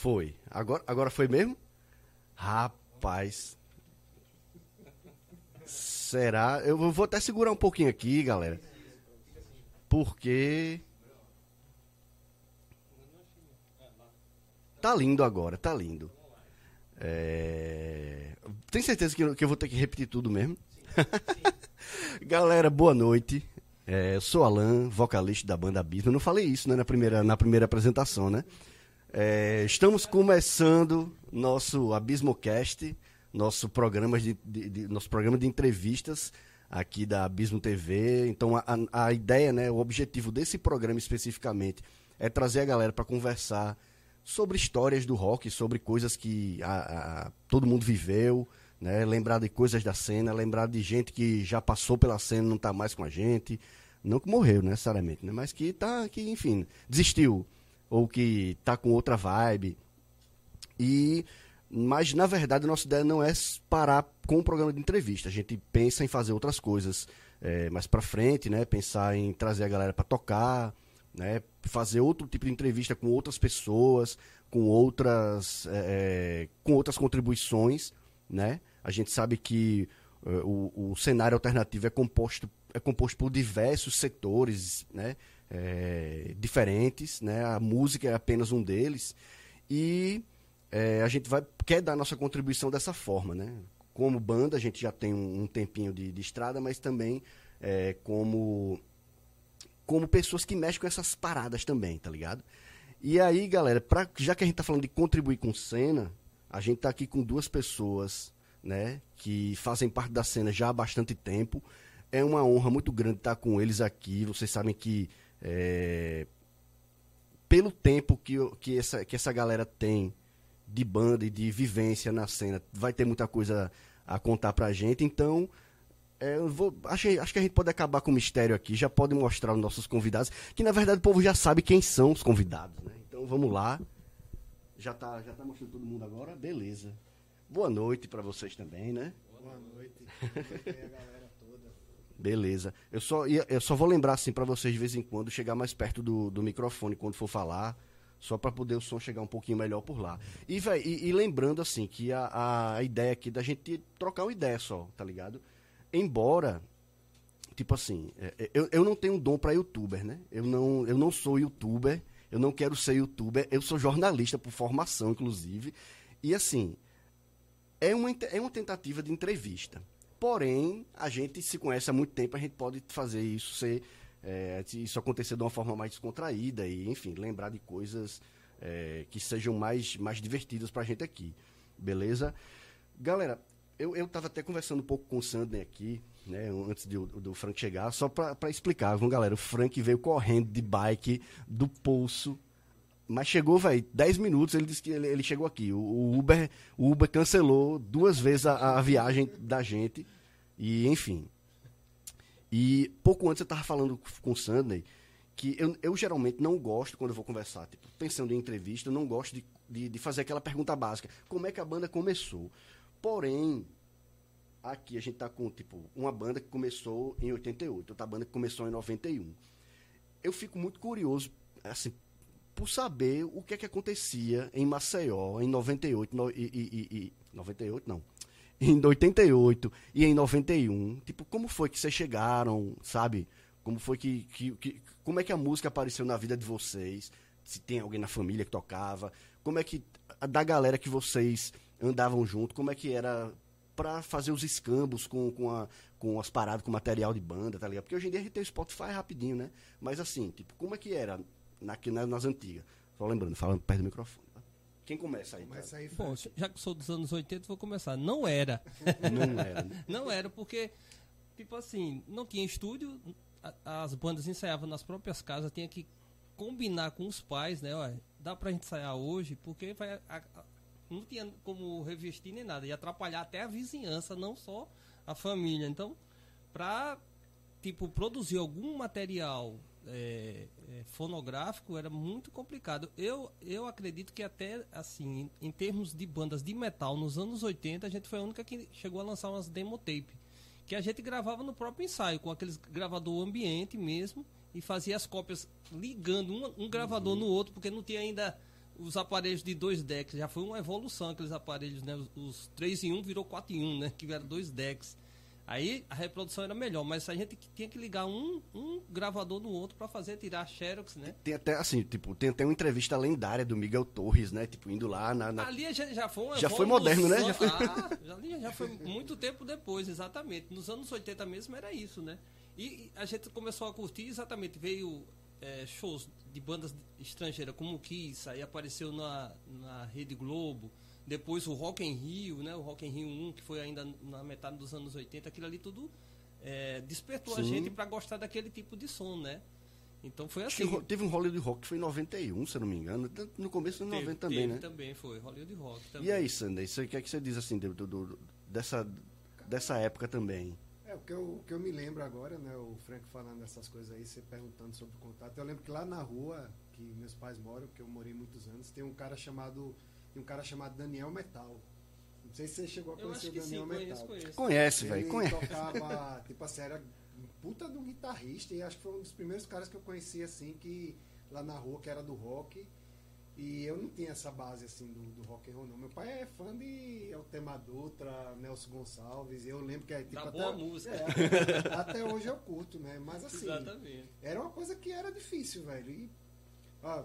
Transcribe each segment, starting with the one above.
Foi. Agora, agora foi mesmo? Rapaz. Será? Eu vou até segurar um pouquinho aqui, galera. Porque. Tá lindo agora, tá lindo. É... Tem certeza que eu, vou ter que repetir tudo mesmo? Galera, boa noite. É, eu sou Alan, vocalista da banda Abismo. Eu não falei isso né, na, primeira, na primeira apresentação, né? É, estamos começando nosso AbismoCast, nosso programa de, de, de, nosso programa de entrevistas aqui da Abismo TV. Então, a, a ideia, né, o objetivo desse programa especificamente é trazer a galera para conversar sobre histórias do rock, sobre coisas que a, a, todo mundo viveu, né? lembrar de coisas da cena, lembrar de gente que já passou pela cena não está mais com a gente. Não que morreu necessariamente, né? mas que tá, que, enfim, desistiu. Ou que está com outra vibe. E, mas, na verdade, a nossa ideia não é parar com o programa de entrevista. A gente pensa em fazer outras coisas é, mais para frente, né? Pensar em trazer a galera para tocar, né? fazer outro tipo de entrevista com outras pessoas, com outras, é, com outras contribuições, né? A gente sabe que uh, o, o, cenário alternativo é composto, é composto por diversos setores, né? É, diferentes, né? A música é apenas um deles e é, a gente vai quer dar nossa contribuição dessa forma, né? Como banda a gente já tem um, um tempinho de, de, estrada, mas também é, como como pessoas que mexem com essas paradas também, tá ligado? E aí, galera, pra, já que a gente tá falando de contribuir com cena, a gente tá aqui com duas pessoas, né, que fazem parte da cena já há bastante tempo. É uma honra muito grande estar com eles aqui. Vocês sabem que é, pelo tempo que, que, essa, que essa galera tem de banda e de vivência na cena, vai ter muita coisa a contar pra gente. Então, é, vou, acho, acho que a gente pode acabar com o mistério aqui, já pode mostrar os nossos convidados, que na verdade o povo já sabe quem são os convidados, né? Então vamos lá. Já tá, já tá mostrando todo mundo agora? Beleza. Boa noite para vocês também, né? Boa noite. a galera toda. Beleza. Eu só, eu só vou lembrar assim para vocês de vez em quando chegar mais perto do, do microfone quando for falar, só para poder o som chegar um pouquinho melhor por lá. E, véio, e, e lembrando assim que a, a ideia aqui da gente trocar uma ideia só, tá ligado? embora tipo assim, é, é, eu, eu não tenho dom para youtuber, né? Eu não, eu não sou youtuber, eu não quero ser youtuber, eu sou jornalista por formação, inclusive. E assim, é uma, é uma tentativa de entrevista. Porém, a gente se conhece há muito tempo, a gente pode fazer isso ser. É, isso acontecer de uma forma mais descontraída e, enfim, lembrar de coisas é, que sejam mais, mais divertidas pra gente aqui. Beleza? Galera, eu, eu até conversando um pouco com o Sandner aqui, né, antes de, do Frank chegar, só para explicar, viu, galera? O Frank veio correndo de bike do pulso, mas chegou, velho, 10 minutos, ele disse que ele, ele chegou aqui. O, o, Uber, o Uber cancelou duas vezes a, a viagem da gente, e enfim. E pouco antes eu tava falando com o Sandner que eu, eu geralmente não gosto, quando eu vou conversar, tipo, pensando em entrevista, eu não gosto de, de, de fazer aquela pergunta básica. Como é que a banda começou? Porém, aqui a gente tá com, tipo, uma banda que começou em 88, outra banda que começou em 91. Eu fico muito curioso, assim, por saber o que é que acontecia em Maceió em 98 no, e, e, e, 98 não. Em 88 e em 91. Tipo, como foi que vocês chegaram, sabe? Como foi que, que, que como é que a música apareceu na vida de vocês? Se tem alguém na família que tocava? Como é que da galera que vocês andavam junto, como é que era para fazer os escambos com, com, a, com as paradas, com material de banda, tá ligado? Porque hoje em dia a gente tem o Spotify rapidinho, né? Mas assim, tipo, como é que era na, nas, nas antigas? Só lembrando, falando perto do microfone. Tá? Quem começa aí? Começa aí, Bom, já que sou dos anos 80, vou começar. Não era. Não era. Né? não era, porque, tipo assim, não tinha estúdio, as bandas ensaiavam nas próprias casas, tinha que combinar com os pais, né? Olha, dá pra gente ensaiar hoje, porque vai, a, não tinha como revestir nem nada, ia atrapalhar até a vizinhança, não só a família. Então, para tipo produzir algum material é, é, fonográfico era muito complicado. Eu, eu acredito que até assim, em, em, termos de bandas de metal, nos anos 80, a gente foi a única que chegou a lançar umas demo tape. Que a gente gravava no próprio ensaio, com aqueles gravador ambiente mesmo, e fazia as cópias ligando um, um gravador uhum. no outro, porque não tinha ainda os aparelhos de dois decks. Já foi uma evolução aqueles aparelhos, né? Os, os 3 em 1 virou 4 em 1, né? Que vieram dois decks. Aí a reprodução era melhor, mas a gente tinha que ligar um, um gravador no outro para fazer tirar xerox, né? Tem até assim, tipo, tem até uma entrevista lendária do Miguel Torres, né? Tipo, indo lá na. na... Ali já, já foi Já foi moderno, né? Já foi- Ah, já, já foi muito tempo depois, exatamente. Nos anos 80 mesmo era isso, né? E, a gente começou a curtir, exatamente, veio é, shows de bandas estrangeiras como o Kiss, aí apareceu na, na Rede Globo, depois o Rock in Rio, né? O Rock in Rio 1, que foi ainda na metade dos anos 80, aquilo ali tudo é, despertou a Sim. gente para gostar daquele tipo de som, né? Então foi Acho que assim. teve um Hollywood Rock que foi em 91, se eu não me engano. No começo de 90 Teve- também, teve né? também foi, Hollywood Rock também. E aí, você- o que é que você diz assim do, do- do- dessa, dessa época também? É, o que, eu, o que eu me lembro agora, né, o Frank falando dessas coisas aí, você perguntando sobre o contato. Eu lembro que lá na rua, que meus pais moram, que eu morei muitos anos, tem um cara chamado, tem um cara chamado Daniel Metal. Não sei se você chegou a Eu conhecer acho o que sim, Daniel conheço, Metal. conheço. Conhece, Ele velho, conhece. tocava, tipo assim, era um puta de um guitarrista e acho que foi um dos primeiros caras que eu conheci assim, que lá na rua, que era do rock. E eu não tinha essa base assim do, do rock and roll, não. Meu pai é fã de Altemar Dutra, Nelson Gonçalves, e eu lembro que é tipo Da até, boa música. é, até hoje eu curto, né? Mas assim, Exatamente. era uma coisa que era difícil, velho. E, ó,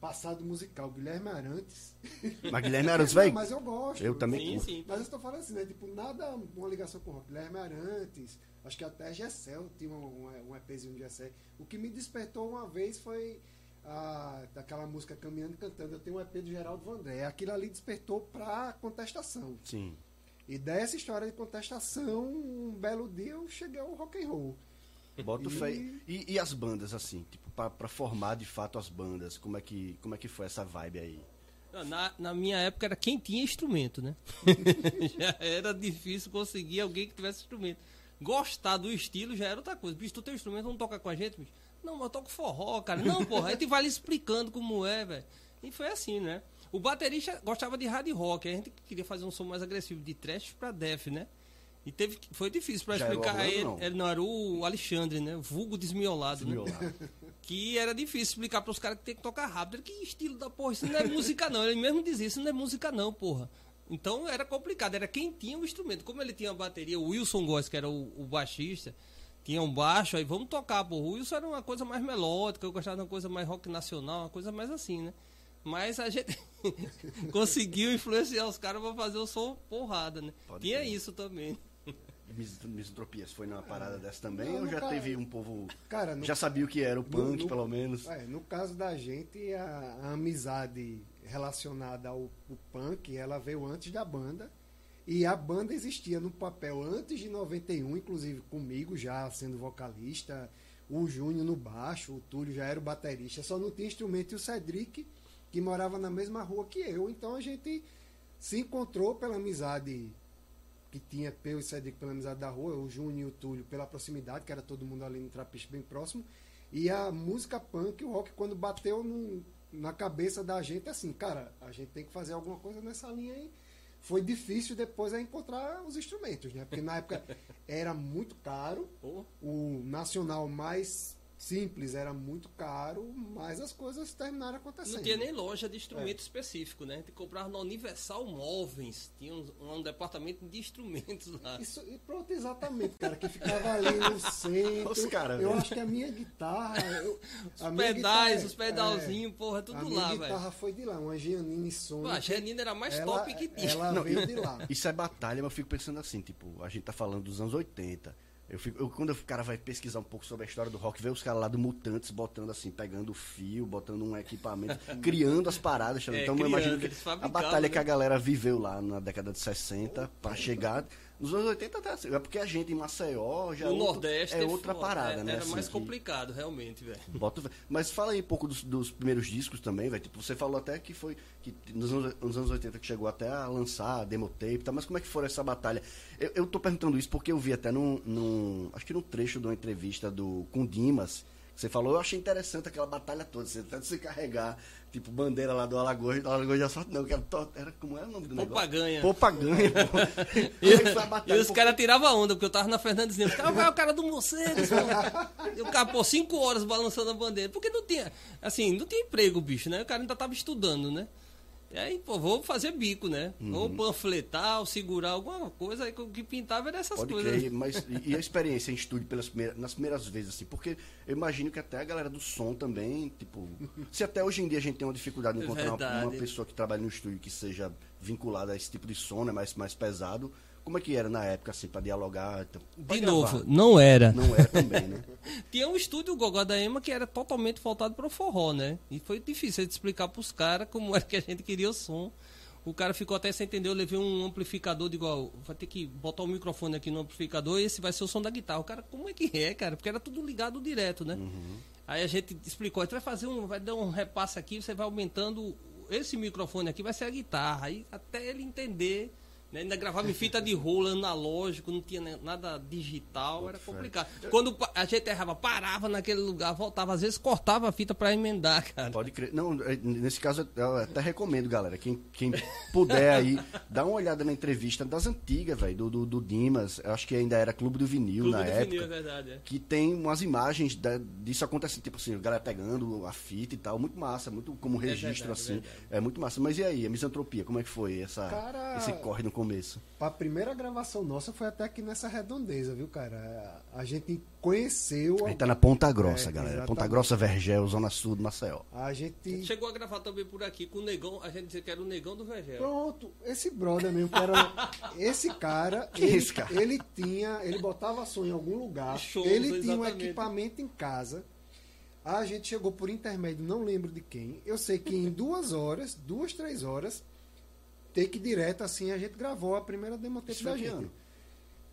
passado musical, Guilherme Arantes. Mas Guilherme Arantes, velho. mas eu gosto. Eu também Sim, sim. Mas eu estou falando assim, né? Tipo, nada, uma ligação com o rock. Guilherme Arantes, acho que até Gessel tinha um, um, um EPzinho de Gessel. O que me despertou uma vez foi a, daquela música Caminhando e Cantando. Eu tenho um EP do Geraldo Vandré. Aquilo ali despertou pra contestação. Sim. E dessa história de contestação, um belo dia eu cheguei ao rock and roll. Bota E- fé. E, e as bandas, assim, tipo, pra, pra formar de fato as bandas, como é que, como é que foi essa vibe aí? Na, na minha época era quem tinha instrumento, né? já era difícil conseguir alguém que tivesse instrumento. Gostar do estilo já era outra coisa. Bicho, tu tem instrumento, não toca com a gente, bicho? Não, mas eu toco forró, cara. Não, porra, a gente vai lhe explicando como é, velho. E foi assim, né? O baterista gostava de hard rock, a gente queria fazer um som mais agressivo, de trash pra death, né? E teve, foi difícil pra o explicar a ele. não? Ele não era o Alexandre, né? O vulgo desmiolado, né? Desmiolado. que era difícil explicar para os caras que tem que tocar rápido. Ele, Que estilo da porra, isso não é música não. Ele mesmo dizia, isso não é música não, porra. Então era complicado, era quem tinha o instrumento. Como ele tinha a bateria, o Wilson Góes, que era o, o baixista, tinha um baixo, aí vamos tocar, porra. O Wilson era uma coisa mais melódica, eu gostava de uma coisa mais rock nacional, uma coisa mais assim, né? Mas a gente conseguiu influenciar os caras para fazer o som porrada, né? Pode tinha crer. isso também. Mis- Misantropias foi numa parada dessa também? Não, ou no já ca- teve um povo. Cara, no Já sabia o que era o punk, no- pelo menos? É, no caso da gente, a, a amizade relacionada ao, ao punk, ela veio antes da banda. E a banda existia no papel antes de 91, inclusive comigo já sendo vocalista, o Júnior no baixo, o Túlio já era o baterista, só não tinha instrumento e o Cedric, que morava na mesma rua que eu. Então a gente se encontrou pela amizade que tinha eu e Cedric pela amizade da rua, o Júnior e o Túlio pela proximidade, que era todo mundo ali no Trapiche bem próximo. E a música punk, o rock, quando bateu no- na cabeça da gente, assim, cara, a gente tem que fazer alguma coisa nessa linha aí. Foi difícil depois é encontrar os instrumentos, né? Porque na época era muito caro, o nacional mais simples era muito caro, mas as coisas terminaram acontecendo. Não tinha nem loja de instrumento específico, né? A gente comprava na Universal Móveis. Tinha um, um departamento de instrumentos lá. Isso, e pronto, exatamente, cara, que ficava ali no centro. Os cara, eu velho. acho que a minha guitarra. eu- Os a minha pedais, guitarra- os pedalzinhos, porra, é, tudo a minha lá, velho. guitarra foi de lá, uma Giannini Sony. A Janina era a mais ela, top que tinha. Ela Não, veio de lá. Isso é batalha, mas eu fico pensando assim, tipo, a gente tá falando dos anos 80. Eu fico, eu- quando o cara vai pesquisar um pouco sobre a história do rock, vê os caras lá do Mutantes botando assim, pegando fio, botando um equipamento, criando as paradas. É, então eu criando, imagino que a batalha né? que a galera viveu lá na década de 60 pra chegar. Nos anos 80 até assim, é porque a gente em Maceió já No é outro- Nordeste é outra foda, parada, é- né? Era assim, mais que- complicado, realmente, velho. Mas fala aí um pouco dos, dos primeiros discos também, velho. Tipo, você falou até que foi que nos anos, nos anos 80 que chegou até a lançar a demo tape, e tal, mas como é que foi essa batalha? Eu, eu tô perguntando isso porque eu vi até num, num- acho que num trecho de uma entrevista do com Dimas, Você falou, eu achei interessante aquela batalha toda. Você tanto se carregar, tipo, bandeira lá do Alagoas, do Alagoas já sorte, não, que era, era como era o nome do negócio? Popaganha. Popaganha, E, é e os caras tiravam onda, porque eu tava na Fernandes Lima. Cara, vai o cara do Mercedes, pô. E o cara, pô, cinco horas balançando a bandeira. Porque não tinha, assim, não tinha emprego, bicho, né? O cara ainda tava estudando, né? E aí, pô, vou fazer bico, né? Uhum. Ou panfletar, ou segurar alguma coisa. Aí o que pintava era essas Pode coisas. crer, mas e- a experiência em estúdio pelas primeiras, nas primeiras vezes, assim? Porque eu imagino que até a galera do som também, tipo. Se até hoje em dia a gente tem uma dificuldade em É encontrar uma, uma pessoa que trabalha no estúdio que seja vinculada a esse tipo de som, né? Mais, mais pesado. Como é que era na época, assim, pra dialogar? então, pra De gravar? novo, não era. Não era também, né? Tinha um estúdio, o Gogó da Ema, que era totalmente voltado para o forró, né? E foi difícil de explicar para os caras como era que a gente queria o som. O cara ficou até sem entender. Eu levei um amplificador de igual. Vai ter que botar o microfone aqui no amplificador e esse vai ser o som da guitarra. O cara, como é que é, cara? Porque era tudo ligado direto, né? Aí a gente explicou: a gente vai fazer um. Vai dar um repasse aqui, você vai aumentando. Esse microfone aqui vai ser a guitarra. Aí até ele entender. Né? Ainda gravava em fita de rolo, analógico, não tinha nada digital, era complicado. Quando a gente errava, parava naquele lugar, voltava, às vezes cortava a fita para emendar, cara. Pode crer. Não, é, nesse caso eu até recomendo, galera. Quem, quem puder aí, dá uma olhada na entrevista das antigas, velho, do, do, do Dimas. Eu acho que ainda era Clube do Vinil Clube na do época. Vinil, é verdade, é. que tem umas imagens da- disso acontecendo, tipo assim, a galera pegando a fita e tal, muito massa, muito como registro verdade, é assim, verdade. é muito massa. Mas e aí, a misantropia, como é que foi essa Cara- esse corre no começo? A primeira gravação nossa foi até aqui nessa redondeza, viu, cara? A gente conheceu. A gente tá na Ponta Grossa, É, galera. exatamente. Ponta Grossa, Vergel, Zona Sul do Maceió. A gente. Chegou a gravar também por aqui com o Negão, a gente dizia que era o Negão do Vergel. Pronto, esse brother mesmo, que era. Esse cara, é ele, esse cara? ele tinha. Ele botava som em algum lugar. Shows, ele tinha um equipamento em casa. A gente chegou por intermédio, não lembro de quem. Eu sei que em duas horas, duas, três horas, take direto assim, a gente gravou a primeira demo tape da gente.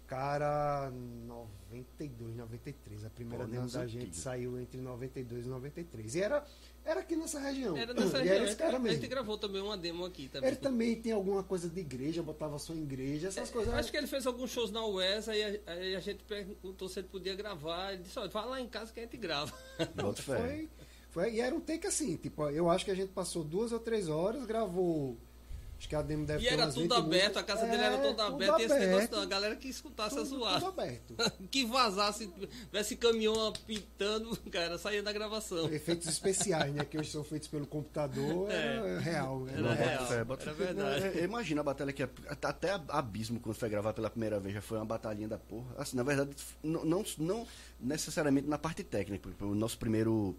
Cara, 92, 93. A primeira Pô, demo da gente saiu entre 92 e 93. E era, era aqui nessa região. Era nessa e região. era esse cara a gente mesmo. gravou também uma demo aqui também. Ele também tem alguma coisa de igreja, botava som em igreja, essas coisas. É, Acho que ele fez alguns shows na UES, aí a, aí a gente perguntou se ele podia gravar. Ele disse, olha, vai lá em casa que a gente grava. Fé. foi, foi, e era um take assim, tipo, eu acho que a gente passou duas ou três horas, gravou. Acho que a demo deve E ter era umas tudo 20 aberto, músicas. a casa dele era É, toda tudo aberta e esse negócio aberto, a galera que escutasse a tudo, zoar. tudo aberto. que vazasse, tivesse caminhão apitando, cara, saía da gravação. Efeitos especiais, né? Que hoje são feitos pelo computador, era real. Era Era real. Fé, bota era verdade. É- Imagina a batalha que é- até Abismo quando foi gravar pela primeira vez já foi uma batalhinha da porra. Assim, na verdade, não, não, não necessariamente na parte técnica, porque o nosso primeiro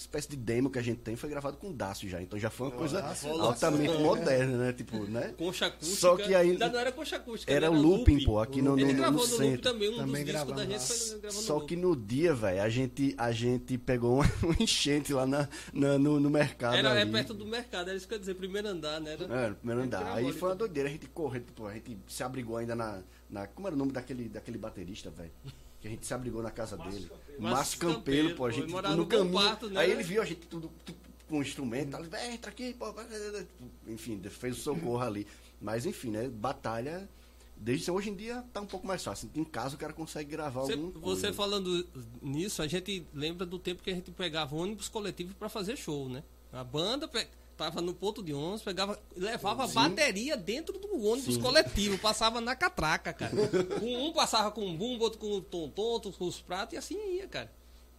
espécie de demo que a gente tem foi gravado com Dácio já, então já foi uma coisa Dácio, altamente Dácio. moderna, né? Tipo, né? Concha acústica. Só que aí- Ainda não era concha acústica. Era né? o looping, pô, aqui no, no, Ele no gravou no, loop centro. também, um Também dos discos da gente foi gravando Só no loop. que no dia, velho, a gente, a gente pegou uma, uma enchente lá na, na- no, no mercado. Era é ali. perto do mercado, era isso que eu ia dizer, primeiro andar, né? Era, É, no primeiro andar. Aí foi uma também. doideira, a gente correu, tipo, a gente se abrigou ainda na, na. Como era o nome daquele, daquele baterista, velho? Que a gente se abrigou na casa dele. Márcio Campelo, pô, a gente morava no caminho. Né? Aí ele viu a gente tudo, tudo com instrumento, tal, ele, "Véi, entra aqui, pô. Enfim, fez o socorro ali. Mas enfim, né? Batalha. Desde hoje em dia tá um pouco mais fácil. Em casa o cara consegue gravar Você, algum. você falando nisso, a gente lembra do tempo que a gente pegava ônibus coletivo pra fazer show, né? A banda pe- tava no ponto de ônibus, pegava, levava Sim. bateria dentro do ônibus Sim. coletivo, passava na catraca, cara. um, um passava com um bumbo, outro com o tonton, outro com os pratos e assim ia, cara.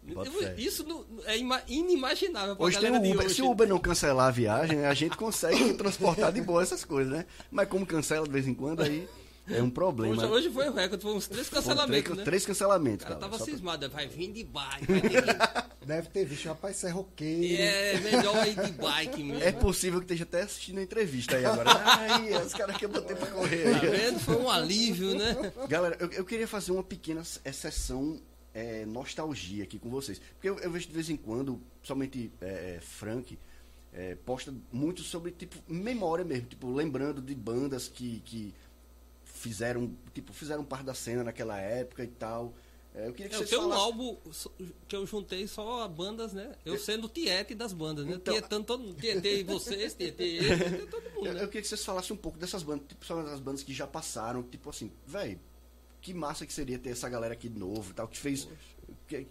Eu-. Isso não- é ima- inimaginável Hoje tem o Uber. hoje. Se o Uber não cancelar a viagem, a gente consegue transportar de boa essas coisas, né? Mas como cancela de vez em quando, aí é um problema. Hoje, hoje foi o recorde, foi uns três cancelamentos, três, né? três cancelamentos, O cara cara. tava Só pra- cismado, vai vir de bike, vai ter que... Deve ter visto, rapaz, isso é roqueiro. É melhor ir de bike mesmo. É possível que esteja até assistindo a entrevista aí agora. Ai, os caras que eu botei pra correr Tá vendo? Foi um alívio, né? Galera, eu, eu queria fazer uma pequena exceção é, nostalgia aqui com vocês. Porque eu, eu vejo de vez em quando, somente é, Frank, é, posta muito sobre, tipo, memória mesmo. Tipo, lembrando de bandas que, que fizeram, tipo, fizeram parte da cena naquela época e tal. É, eu queria que Eu tenho um falassem... álbum que eu juntei só a bandas, né? Eu sendo tiete das bandas, né? Então- Tietando todo mundo. Tietei vocês, tietei ele, tietei todo mundo, Eu, né? eu queria que vocês falassem um pouco dessas bandas, tipo, são as bandas que já passaram, tipo assim, velho, que massa que seria ter essa galera aqui de novo e tal, que fez. que-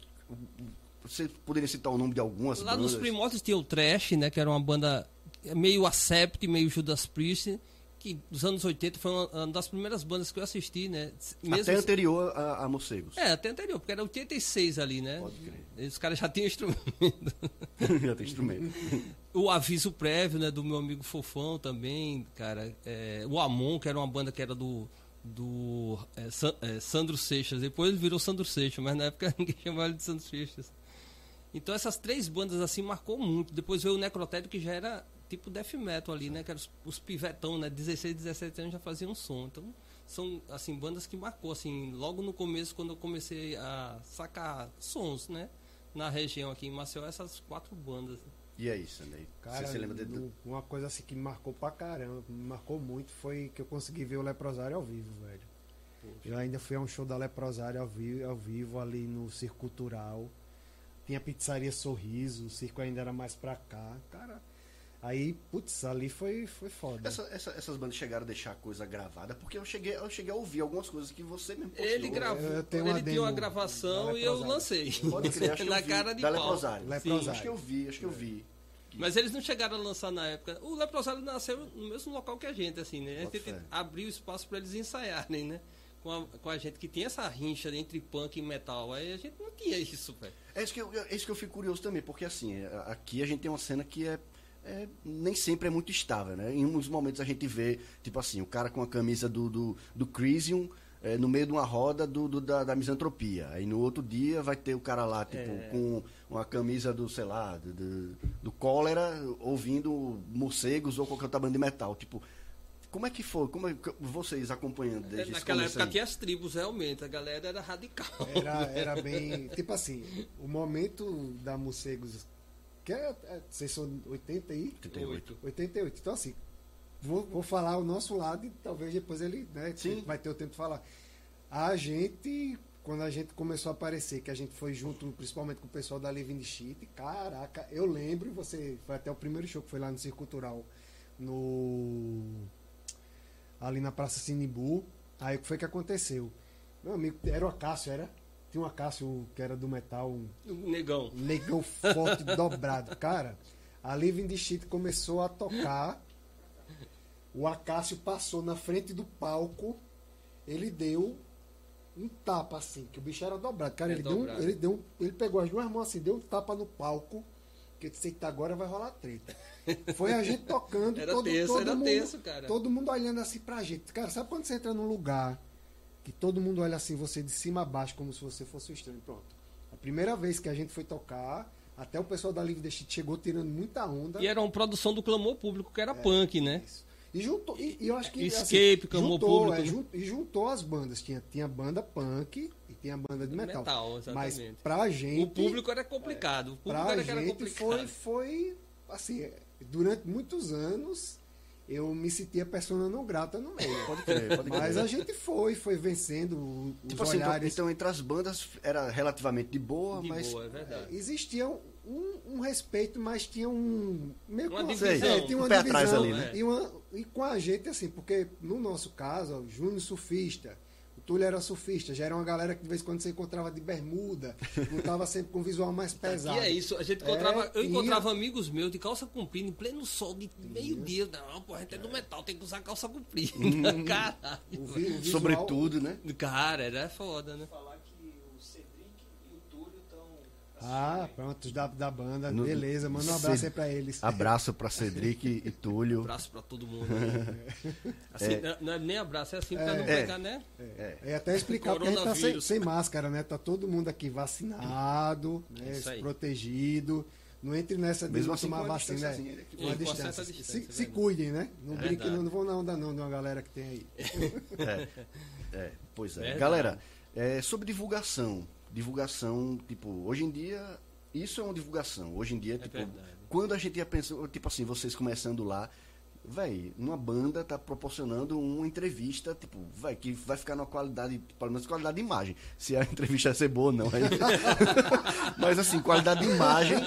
você poderia citar o nome de algumas Lá bandas? nos primórdios tinha o Trash, né? Que era uma banda meio Acept, meio Judas Priest, que nos anos 80 foi uma, uma das primeiras bandas que eu assisti, né? Até anterior a, a Morcegos. É, até anterior, porque era 86 ali, né? Pode crer. Os caras já tinham instrumento. Já tem instrumento. o aviso prévio, né, do meu amigo Fofão também, cara. É, o Amon, que era uma banda que era do do é, San, é, Sandro Seixas. Depois ele virou Sandro Seixas, mas na época ninguém chamava ele de Sandro Seixas. Então essas três bandas assim marcou muito. Depois veio o Necrotério que já era tipo death metal ali, né? Que eram os, os pivetão, né? 16, 17 anos já faziam som. Então são assim bandas que marcou assim, logo no começo quando eu comecei a sacar sons, né? Na região aqui em Maceió, essas quatro bandas. E é isso, Andrei. Cara, Você se lembra de... no- uma coisa assim que me marcou pra caramba, me marcou muito, foi que eu consegui ver o Leprosário ao vivo, velho. Eu ainda fui a um show da Leprosário ao vivo, ao vivo ali no Circo Cultural. Tinha pizzaria Sorriso, o circo ainda era mais pra cá. Cara, aí, putz, ali foi, foi foda. Essa- essa- essas bandas chegaram a deixar a coisa gravada, porque eu cheguei, eu cheguei a ouvir algumas coisas que você mesmo postou. Ele gravou, eu tenho ele uma tinha uma demo gravação da e eu lancei. Pode crer, acho que na eu vi, cara de da pau. Leprosário. Leprosário. Acho que eu vi, acho que eu vi. Mas eles não chegaram a lançar na época. O Leprosário nasceu no mesmo local que a gente, assim, né? A gente abriu espaço para eles ensaiarem, né? Com a, com a gente que tinha essa rincha entre punk e metal. Aí a gente não tinha isso, velho. É isso, que eu, é isso que eu fico curioso também, porque assim, é, aqui a gente tem uma cena que é, é- nem sempre é muito estável, né? Em uns momentos a gente vê, tipo assim, o cara com a camisa do, do, do Crisium é, no meio de uma roda do, do- da, da misantropia. Aí no outro dia vai ter o cara lá, tipo, É. com uma camisa do, sei lá, do, do, do cólera, ouvindo morcegos ou qualquer outra banda de metal. Tipo, como é que foi? Como é que vocês acompanhando desde Naquela época tinha as tribos, realmente. A galera era radical. Era, era bem. Tipo assim, o momento da Morcegos. Que é, é, vocês são 80 e 88. 88. Então, assim, vou, vou falar o nosso lado e talvez depois ele né, Sim. vai ter o tempo de falar. A gente, quando a gente começou a aparecer, que a gente foi junto, principalmente com o pessoal da Living Shit, caraca, eu lembro, você foi até o primeiro show que foi lá no Circo Cultural, no. ali na Praça Sinimbu. Aí o que foi que aconteceu? Meu amigo, era o Acácio, era? Tinha um Acácio que era do metal, um negão. um negão forte, dobrado. Cara, a Living the Shit começou a tocar. O Acácio passou na frente do palco. Ele deu um tapa assim, que o bicho era dobrado. Cara, É ele, deu um, dobrado. ele deu um- ele pegou as duas mãos assim, deu um tapa no palco. Que eu disse, "Eita, agora vai rolar treta. Foi a gente tocando, Era todo, tenso, todo era mundo, tenso, cara. todo mundo olhando assim pra gente. Cara, sabe quando você entra num lugar que todo mundo olha assim, você de cima a baixo, como se você fosse o estranho? Pronto. A primeira vez que a gente foi tocar, até o pessoal da Live Shit chegou tirando muita onda. E era uma produção do clamor público, que era punk, né? Isso. E juntou, e, e eu acho que Escape, Clamor juntou, Público, é, jun- e juntou as bandas. Tinha, tinha banda punk e tinha banda de metal. Metal, Mas exatamente. pra gente. O público era complicado. O público era que era gente complicado. foi, foi assim, é, durante muitos anos eu me sentia persona não grata no meio. Pode crer, pode crer. Mas a gente foi, foi vencendo o- os Tipo assim, então, olhares. então entre as bandas era relativamente de boa, De mas boa, é verdade. Existia um, um respeito, mas tinha um. Meio Uma que divisão. É, tinha uma Um pé atrás divisão, ali, né? E, uma- e com a gente, assim, porque no nosso caso, Júnior surfista, Túlio era surfista, já era uma galera que de vez em quando você encontrava de bermuda, não tava sempre com um visual mais pesado. E é isso, a gente É, encontrava, eu tinha- encontrava amigos meus de calça comprida em pleno sol de meio-dia. Não, pô, a gente é do metal, tem que usar calça comprida. Caralho. O, vi- o visual- sobretudo, né? Cara, era foda, né? falar que o Cedric e o Túlio estão. Ah, pronto, da, da banda, No- beleza, manda um abraço Cê- aí pra eles. Abraço pra Cedric e Túlio. abraço pra todo mundo. né? Assim, não- não é nem abraço, é assim pra não É. pegar, né? É. É até explicar porque a gente tá sem, sem máscara, né? Tá todo mundo aqui vacinado, né? Isso aí. protegido. Não entre nessa de Mesmo não assim, tomar a vacina. É, né? com a Com distância. Se, distância, se é cuidem, né? Não É brinquem, não, não vou na onda não de uma galera que tem aí. É, é, pois é. Verdade. Galera, é, sobre divulgação. Divulgação, tipo, hoje em dia, isso é uma divulgação. Hoje em dia, tipo, verdade. quando a gente ia pensar, tipo assim, vocês começando lá, véi, uma banda tá proporcionando uma entrevista, tipo, vai que vai ficar numa qualidade, pelo menos qualidade de imagem. Se a entrevista vai ser boa ou não. aí- Mas assim, qualidade de imagem,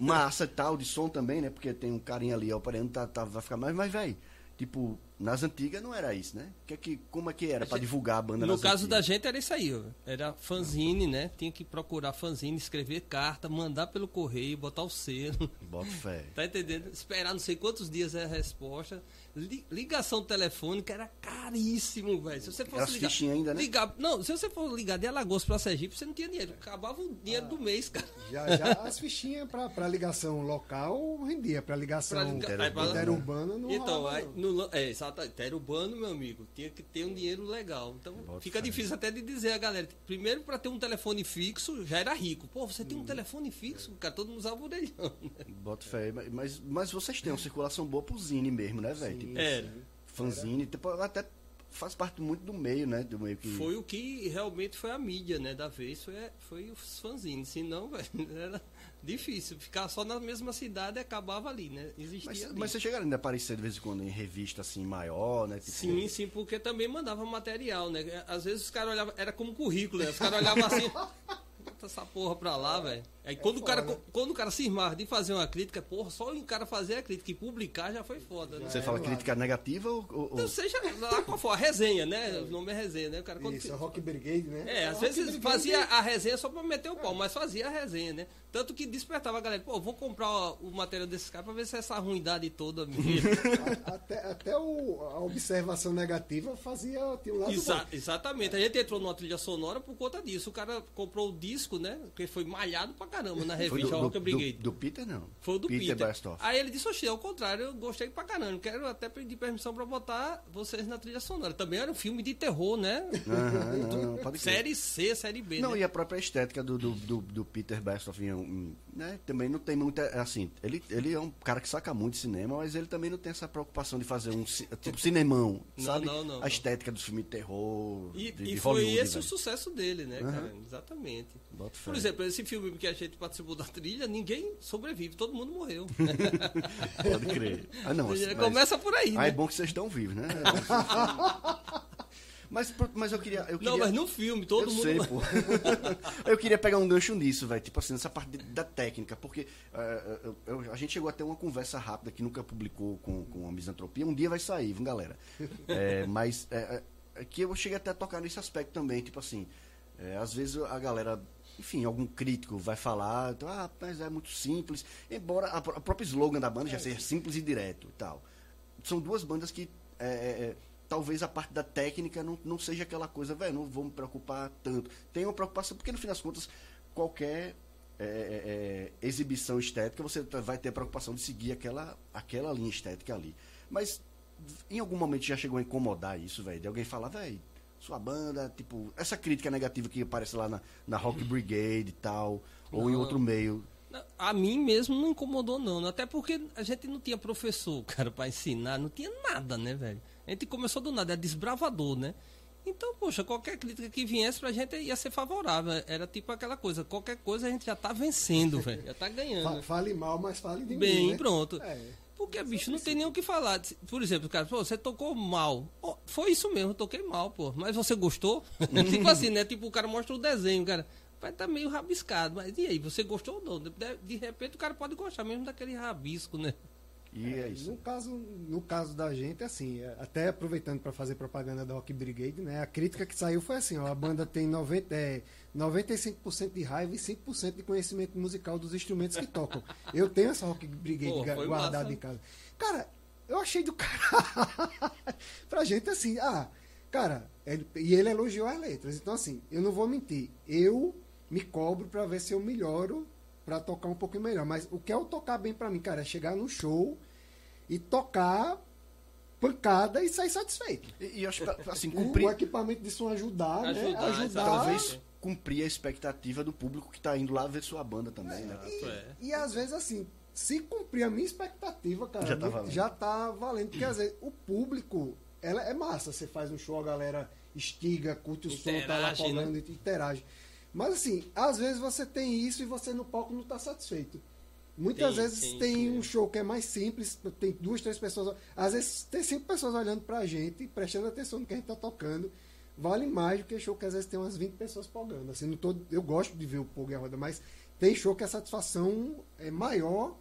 massa e tal, de som também, né? Porque tem um carinha ali operando, tá, tá, vai ficar mais, mas, véi, tipo, nas antigas não era isso, né? Que é que, como é que era para divulgar a banda No caso da antigas? gente era isso aí, ó. Era fanzine, né? Tinha que procurar fanzine, escrever carta, mandar pelo correio, botar o selo. Bota fé. Tá entendendo? Esperar não sei quantos dias é a resposta. Li- ligação telefônica era caríssimo, velho. Se você Era fosse ligar, ainda, né? ligar- não, se você for ligar de Alagoas pra Sergipe, você não tinha dinheiro. Acabava o dinheiro do mês, cara. Já, já as fichinhas pra ligação local rendia, pra ligação Pra interurbana não Então, aí, no, é, exato, interurbano, meu amigo, tinha que ter um dinheiro legal. Então, Bota fica difícil até de dizer a galera. Primeiro, para ter um telefone fixo, já era rico. Pô, você tem um telefone fixo, cara, todo mundo usava o orelhão. né? Bota fé. Mas- Mas, mas vocês têm uma circulação boa pro Zine mesmo, né, velho? Tipo, Era. fanzine, tipo, até faz parte muito do meio, né? Do meio que. Foi o que realmente foi a mídia, né, da vez, foi, foi os fanzines. Senão, velho, era difícil. Ficar só na mesma cidade acabava ali, né? Existia Mas, ali. mas vocês chegaram ainda a aparecer de vez em quando em revista assim maior, né? Tipo, Sim, sim, porque também mandava material, né? Às vezes os caras olhavam, era como currículo, né? Os caras olhavam assim, bota essa porra pra lá, velho. Aí quando, o cara, foda. quando o cara se esmarra de fazer uma crítica, porra, só o cara fazer a crítica e publicar já foi foda, né? Você É, fala claro. crítica negativa ou. ou- Então seja lá qual for, a resenha, né? O nome é resenha, né? O cara quando Isso, a Rock Brigade, né? É, às Rock vezes Brigade- fazia a resenha só pra meter o pau, mas fazia a resenha, né? Tanto que despertava a galera, pô, vou comprar o material desses caras pra ver se essa ruindade toda. A- Até, até o- a observação negativa fazia tinha um lado Exa- bom. exatamente. A gente entrou numa trilha sonora por conta disso. O cara comprou o disco, né? Que foi malhado pra caramba na Foi revista do, Rock do, Brigade. do, do Peter, não. Foi o do Peter, Peter. Aí ele disse, oxe, ao contrário, eu gostei pra caramba. Quero até pedir permissão pra botar vocês na trilha sonora. Também era um filme de terror, né? Não, não, série C, série B, Não, né? e a própria estética do, do, do, do Peter Bastoff, em né? Também não tem muita. Assim, ele, ele é um cara que saca muito de cinema, mas ele também não tem essa preocupação de fazer um tipo cinemão, Não, sabe? não, não, a estética dos filmes de terror. E, de, e de foi esse o velho. sucesso dele, né, Aham. cara? Exatamente. Bota fé. Por exemplo, esse filme que a gente participou da trilha, ninguém sobrevive, todo mundo morreu. Pode crer. Ah, não. mas- Começa por aí, Ah, é né? bom que vocês estão vivos, né? mas, mas eu queria. Eu queria... Não, mas no filme, todo eu mundo. sei, pô. eu queria pegar um gancho nisso, velho. Tipo assim, nessa parte da técnica. Porque eh, eu- eu- a gente chegou a ter uma conversa rápida que nunca publicou com, com a misantropia. Um dia vai sair, viu, galera? É, mas é, é, é que eu cheguei até a tocar nesse aspecto também. Tipo assim, é, às vezes a galera. Enfim, algum crítico vai falar, então, ah, mas é muito simples. Embora a, pró- a própria slogan da banda já seja simples e direto e tal. São duas bandas que é, é, é, talvez a parte da técnica não, não seja aquela coisa, velho, não vou me preocupar tanto. Tem uma preocupação, porque no fim das contas, qualquer é, é, é, exibição estética, você vai ter a preocupação de seguir aquela, aquela linha estética ali. Mas em algum momento já chegou a incomodar isso, velho, de alguém falar, velho, sua banda, tipo, essa crítica negativa que aparece lá na, na Rock Brigade e tal, ou em Não. outro meio. Não, A mim mesmo não incomodou, não. Até porque a gente não tinha professor, cara, pra ensinar, não tinha nada, né, velho? A gente começou do nada, é desbravador, né? Então, poxa, qualquer crítica que viesse pra gente ia ser favorável. Era tipo aquela coisa, qualquer coisa a gente já tá vencendo, velho. Já tá ganhando. Fa- Fale mal, mas fale de Bem, mim, né? pronto. É. Porque, bicho, não tem nem o que falar. Por exemplo, cara, pô, você tocou mal. Foi isso mesmo, eu toquei mal, pô. Mas você gostou? tipo assim, né? Tipo, o cara mostra o desenho, cara. Vai tá meio rabiscado. Mas e aí, você gostou ou não? De, de repente o cara pode gostar mesmo daquele rabisco, né? E é isso. No caso, no caso da gente, assim, é, até aproveitando para fazer propaganda da Rock Brigade, né? A crítica que saiu foi assim, ó, a banda tem 90, é, 95% de raiva e 5% de conhecimento musical dos instrumentos que tocam. Eu tenho essa Rock Brigade Pô, guardada massa. em casa. Cara, eu achei do cara. pra gente assim, ah, cara, ele- e ele elogiou as letras. Então assim, eu não vou mentir. Eu me cobro pra ver se eu melhoro pra tocar um pouquinho melhor, mas o que é o tocar bem pra mim, cara, é chegar no show e tocar pancada e sair satisfeito. E, e acho que, assim, O, cumprir, o equipamento de som ajudar, Ajudar, né? Ajudar. talvez cumprir a expectativa do público que tá indo lá ver sua banda também, né? Exato, é. E às vezes, assim, se cumprir a minha expectativa, cara, Já tá valendo. já tá valendo. Porque às vezes o público, ela é massa. Você faz um show, a galera estiga, curte o som, tá lá Interage, né? cobrando, interage. Mas assim, às vezes você tem isso e você no palco não tá satisfeito. Muitas Tem, vezes tem tem, um show que é mais simples, tem duas, três pessoas. Às vezes tem cinco pessoas olhando pra gente, prestando atenção no que a gente tá tocando. Vale mais do que show que às vezes tem umas 20 pessoas pagando. Assim, não tô, eu gosto de ver o Pogo e a Roda, mas tem show que a satisfação é maior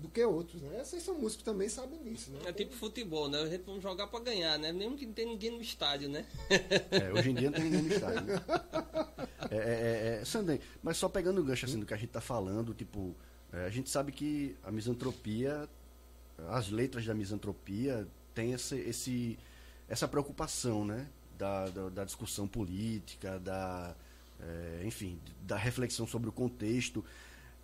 do que outros, né? Vocês são músicos também sabem disso, né? É tipo futebol, né? A gente vamos jogar pra ganhar, né? Mesmo que não tenha ninguém no estádio, né? É, hoje em dia não tem ninguém no estádio. Né? É, é, é, Sandem, mas só pegando o gancho assim, do que a gente tá falando, tipo, é, a gente sabe que a misantropia, as letras da misantropia tem esse, esse, essa preocupação, né? Da, da, da discussão política, da, é, enfim, da reflexão sobre o contexto.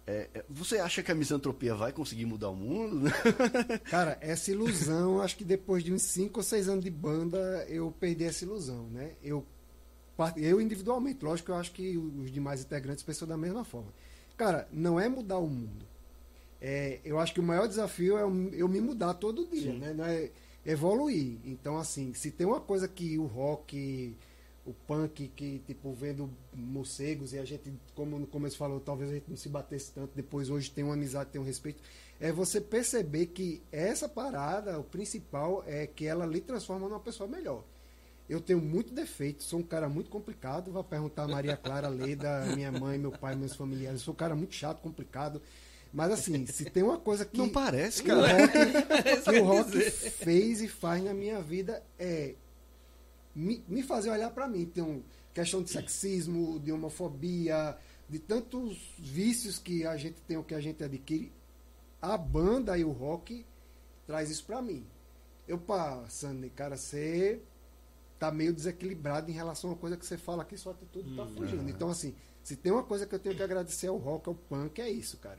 É, é, você acha que a misantropia vai conseguir mudar o mundo? Cara, essa ilusão, acho que depois de uns 5 ou 6 anos de banda, eu perdi essa ilusão, né? Eu, eu individualmente, lógico eu acho que os demais integrantes pensam da mesma forma. Cara, não é mudar o mundo. É, eu acho que o maior desafio é eu me mudar todo dia, Sim. né? Não é evoluir. Então, assim, se tem uma coisa que o rock o punk que, tipo, vendo morcegos e a gente, como no começo falou, talvez a gente não se batesse tanto, depois hoje tem uma amizade, tem um respeito. É você perceber que essa parada, o principal é que ela lhe transforma numa pessoa melhor. Eu tenho muito defeito, sou um cara muito complicado. Vou perguntar a Maria Clara Leda, minha mãe, meu pai, meus familiares. Eu sou um cara muito chato, complicado. Mas assim, se tem uma coisa que. Não parece, cara. O rock, que o rock fez e faz na minha vida é me, me fazer olhar para mim. Tem uma questão de sexismo, de homofobia, de tantos vícios que a gente tem, o que a gente adquire. A banda e o rock traz isso para mim. Eu, pá, Sandy, cara, você tá meio desequilibrado em relação a coisa que você fala aqui, sua atitude tá hum, fugindo. É. Então, assim, se tem uma coisa que eu tenho que agradecer ao rock, ao punk, é isso, cara.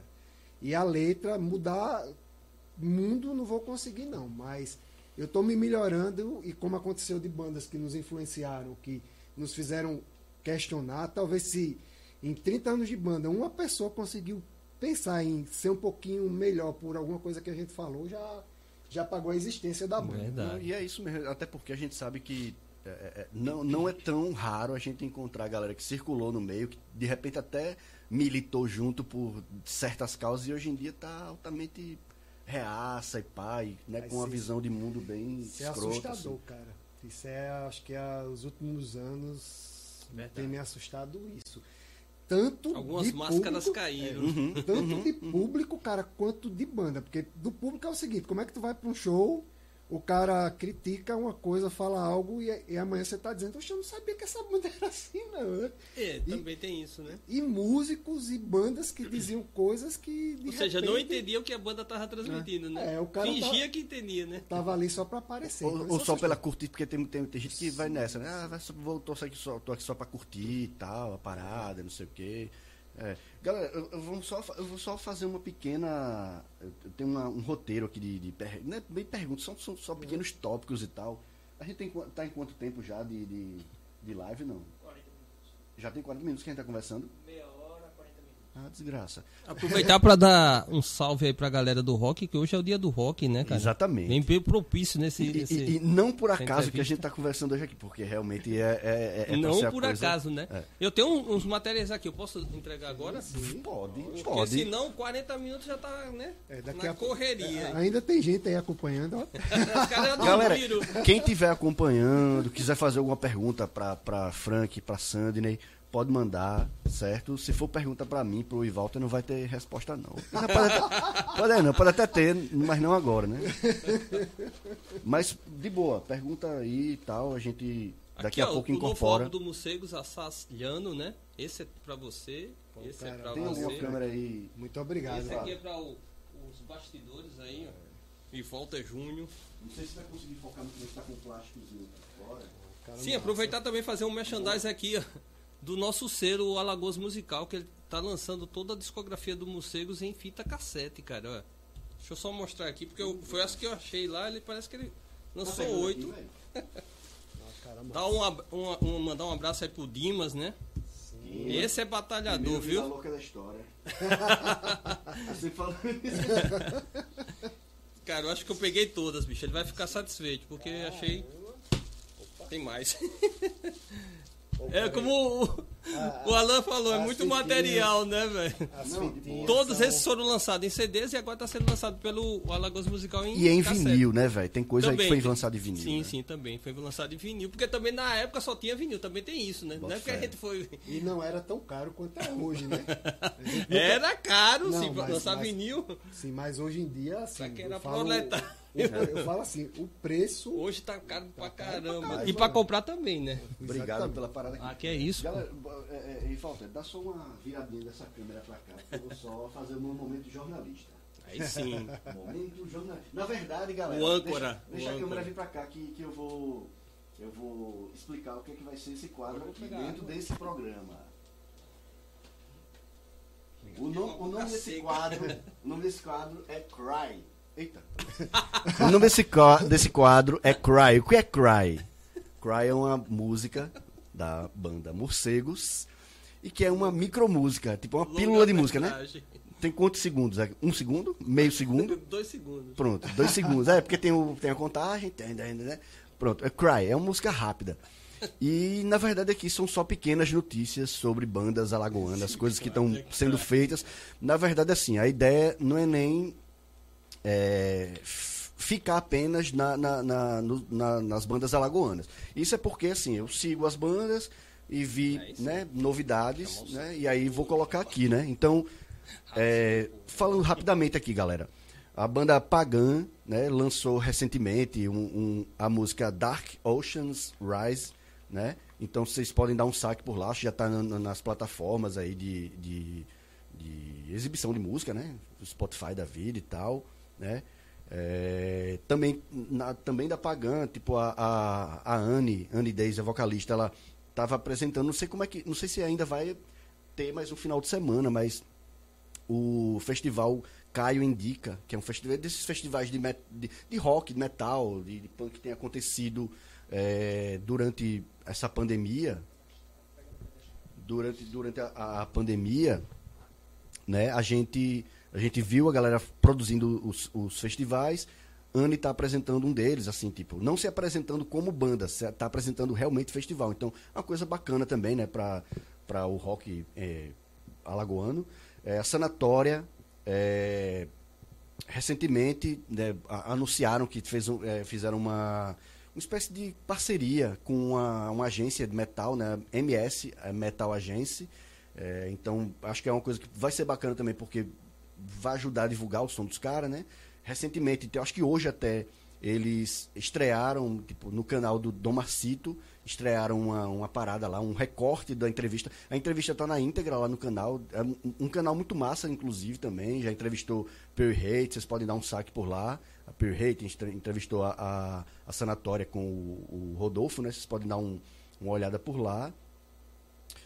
E a letra, mudar mundo não vou conseguir, não. Mas eu estou me melhorando e como aconteceu de bandas que nos influenciaram, que nos fizeram questionar, talvez se em 30 anos de banda uma pessoa conseguiu pensar em ser um pouquinho melhor por alguma coisa que a gente falou, já já pagou a existência da banda. Verdade. E é isso mesmo, até porque a gente sabe que é, é, é, não, não é tão raro a gente encontrar a galera que circulou no meio, que de repente até militou junto por certas causas e hoje em dia está altamente reaça e pai, né, com uma visão de mundo bem Isso é assustador, assim. cara. Isso é, acho que é, os últimos anos Verdade. tem me assustado isso. Tanto Algumas máscaras público, caíram. É, uhum, tanto uhum. de público, cara, quanto de banda. Porque do público é o seguinte, como é que tu vai para um show o cara critica uma coisa, fala algo e, e amanhã você está dizendo, eu não sabia que essa banda era assim, não. Né? É, também e, tem isso, né? E músicos e bandas que diziam coisas que. Ou seja, não entendiam o que a banda estava transmitindo, é. né? É, o cara Fingia tava, que entendia, né? Tava ali só para aparecer. Ou, então ou só pela curtir, porque tem, tem, tem gente que vai nessa, né? Ah, voltou aqui só, tô aqui só para curtir e tal, a parada, não sei o quê. É. Galera, eu, eu, vou só, eu vou só fazer uma pequena. Eu tenho uma, um roteiro aqui de. de per, não é bem perguntas, são, são só pequenos tópicos e tal. A gente tem, tá em quanto tempo já de, de, de live, não? 40 minutos. Já tem 40 minutos que a gente tá conversando? Meia hora. Ah, desgraça. Aproveitar para dar um salve aí pra galera do rock, que hoje é o dia do rock, né, cara? Exatamente. Bem propício nesse. E, nesse e, e não por acaso que a gente tá conversando hoje aqui, porque realmente é. é, é não por coisa... acaso, né? É. Eu tenho uns materiais aqui, eu posso entregar agora? Sim, pode. Porque pode. senão 40 minutos já tá, né? É, daqui na a... correria. É, ainda tem gente aí acompanhando, ó. Galera, quem estiver acompanhando, quiser fazer alguma pergunta pra, pra Frank, pra Sandney pode mandar, certo? Se for pergunta para mim, pro Ivalter, não vai ter resposta não. Pode até, pode, não, pode até ter, mas não agora, né? Mas de boa, pergunta aí e tal, a gente daqui Aqui, a ó, pouco incorpora. O do Morcegos Assassiano, né? Esse é para você, Pô, esse é cara, é para você. Tem câmera aí. Muito obrigado. Esse aqui é para os bastidores aí, ó. E volta junho. Não sei se vai conseguir focar muito, mas tá com plásticozinho fora. Sim, aproveitar também fazer um merchandising aqui, ó do nosso ser, o Alagoas Musical, que ele tá lançando toda a discografia do Morcegos em fita cassete, cara. Deixa eu só mostrar aqui, porque eu, foi essa que eu achei lá, ele parece que ele lançou tá oito. Dá um, mandar um abraço aí pro Dimas, né? Sim. Esse é batalhador, viu? Louca da história. Você falou Cara, eu acho que eu peguei todas, bicho. Ele vai ficar satisfeito, porque achei. Tem mais. É como o, Alan falou, é muito fitinhas. material, né, velho? Todos esses foram lançados em CDs e agora está sendo lançado pelo Alagoas Musical em E é em cassete. vinil, né, velho? Tem coisa aí que Também. foi lançada em vinil. Sim, né? sim, também. Foi lançado em vinil. Porque também na época só tinha vinil, também tem isso, né? Bota não é porque a fé. gente foi. E não era tão caro quanto é hoje, né? Nunca- Era caro, Não, sim, pra mas- lançar mas- vinil. Sim, mas hoje em dia, assim. Pra quem era eu falo, proletário. eu, eu falo assim, o preço. Hoje tá caro pra caramba. caramba. E pra comprar também, né? Obrigado Exatamente. pela parada aqui. Ah, que é isso. Galera, é, é, e falta, dá só uma viradinha dessa câmera pra cá, porque eu vou só fazer o meu momento jornalista. Aí sim. Momento jornalista. Na verdade, galera, O âncora, deixa, deixa o a câmera âncora. vir pra cá que, que eu vou eu vou explicar o que é que vai ser esse quadro aqui pegar dentro desse programa. O, no- o nome desse quadro, o nome desse quadro é Cry. Eita. o nome desse, desse quadro é Cry. O que é Cry? Cry é uma música da banda Morcegos e que é uma micromúsica, tipo uma pílula de música, né? Tem quantos segundos? É Um segundo? Meio segundo? Dois segundos. Pronto, dois segundos. É, porque tem, o, tem a contagem, tem, né? Pronto, é Cry, é uma música rápida. E, na verdade, aqui são só pequenas notícias sobre bandas alagoanas, coisas que estão sendo feitas. Na verdade, assim, a ideia não é nem é, ficar apenas na, na- na- no- na- nas bandas alagoanas. Isso é porque, assim, eu sigo as bandas e vi É né, novidades, né, e aí vou colocar aqui, né? Então, é, falando rapidamente aqui, galera. A banda Pagan né, lançou recentemente um- um- a música Dark Oceans Rise, né? Então vocês podem dar um saque por lá, já está nas plataformas aí de, de, de exibição de música, né? Spotify da vida e tal, né? É, também, na- também da Pagan, tipo a, a, a Anne, Anne Days, a vocalista, ela estava apresentando, não sei como é que, não sei se ainda vai ter mais um final de semana, mas o festival Caio Indica, que é um festival desses festivais de, met- de, de rock, de metal, de, de punk que tem acontecido é, durante essa pandemia. Durante, durante a, a pandemia, né, a gente, a gente viu a galera produzindo os, os festivais. Anne está apresentando um deles, assim, tipo, não se apresentando como banda, está apresentando realmente festival. Então, é uma coisa bacana também, né, para o rock é, alagoano. É, a Sanatória, é, recentemente, né, anunciaram que fez, é, fizeram uma, uma espécie de parceria com uma, uma agência de metal, né, MS, a Metal Agency. É, então, acho que é uma coisa que vai ser bacana também, porque vai ajudar a divulgar o som dos caras, né? Recentemente, acho que hoje até, eles estrearam, tipo, no canal do Dom Marcito, estrearam uma, uma parada lá, um recorte da entrevista. A entrevista tá na íntegra lá no canal, é um, um canal muito massa, inclusive, também, já entrevistou Pure Hate, vocês podem dar um saque por lá. A Pure Hate entre- entrevistou a, a, a Sanatória com o, o Rodolfo, né? Vocês podem dar um, uma olhada por lá.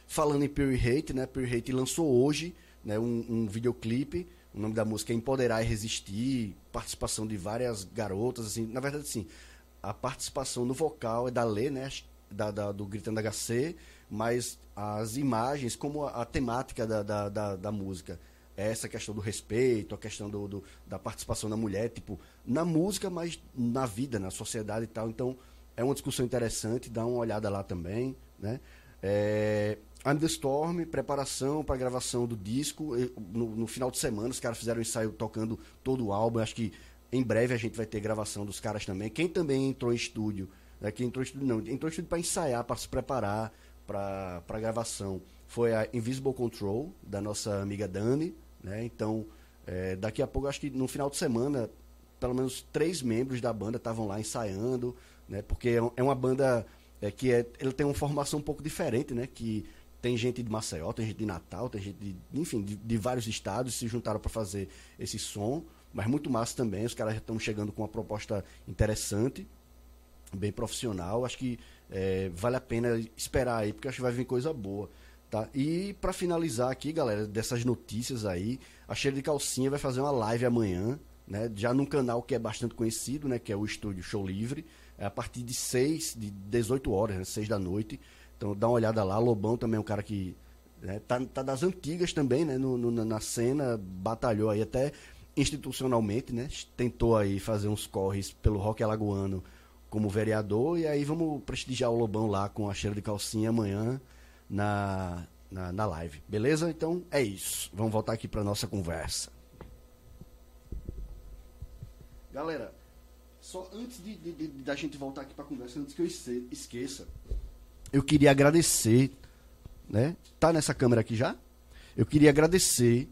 Falando em Pure Hate, né? Pure Hate lançou hoje né, um, um videoclipe. O nome da música é Empoderar e Resistir. Participação de várias garotas. Assim, na verdade, sim, a participação no vocal é da Lê, né? Da, da- do Gritando HC, mas as imagens, como a, a temática da, da, da, da música é essa questão do respeito, a questão do, do- da participação da mulher, tipo, na música, mas na vida, na sociedade e tal. Então, é uma discussão interessante, dá uma olhada lá também, né? É, I'm the Storm, preparação para gravação do disco. No, no final de semana, os caras fizeram um ensaio tocando todo o álbum. Acho que em breve a gente vai ter gravação dos caras também. Quem também entrou em estúdio, né? quem entrou em estúdio, não, entrou em estúdio para ensaiar, para se preparar para a gravação, foi a Invisible Control, da nossa amiga Dani. Né? Então, é, daqui a pouco, acho que no final de semana, pelo menos três membros da banda estavam lá ensaiando, né? Porque é é uma banda é, que é, ele tem uma formação um pouco diferente, né? Que tem gente de Maceió, tem gente de Natal, tem gente de, enfim, de, de vários estados se juntaram para fazer esse som, mas muito massa também. Os caras estão chegando com uma proposta interessante, bem profissional. Acho que é, vale a pena esperar aí, porque acho que vai vir coisa boa. Tá? E para finalizar aqui, galera, dessas notícias aí, a Cheira de Calcinha vai fazer uma live amanhã, né? Já num canal que é bastante conhecido, né? Que é o Estúdio Show Livre, é a partir de 6, de 18 horas, né? 6 da noite. Então dá uma olhada lá, Lobão também é um cara que né, tá, tá das antigas também, né? No, no- na cena, batalhou aí até institucionalmente, né? Tentou aí fazer uns corres pelo rock alagoano como vereador, e aí vamos prestigiar o Lobão lá com a cheira de calcinha amanhã, na, na, na live. Beleza? Então é isso. Vamos voltar aqui para nossa conversa. Galera, só antes de, de, de- da gente voltar aqui para conversa, antes que eu esque- esqueça, eu queria agradecer, né? Tá nessa câmera aqui já? Eu queria agradecer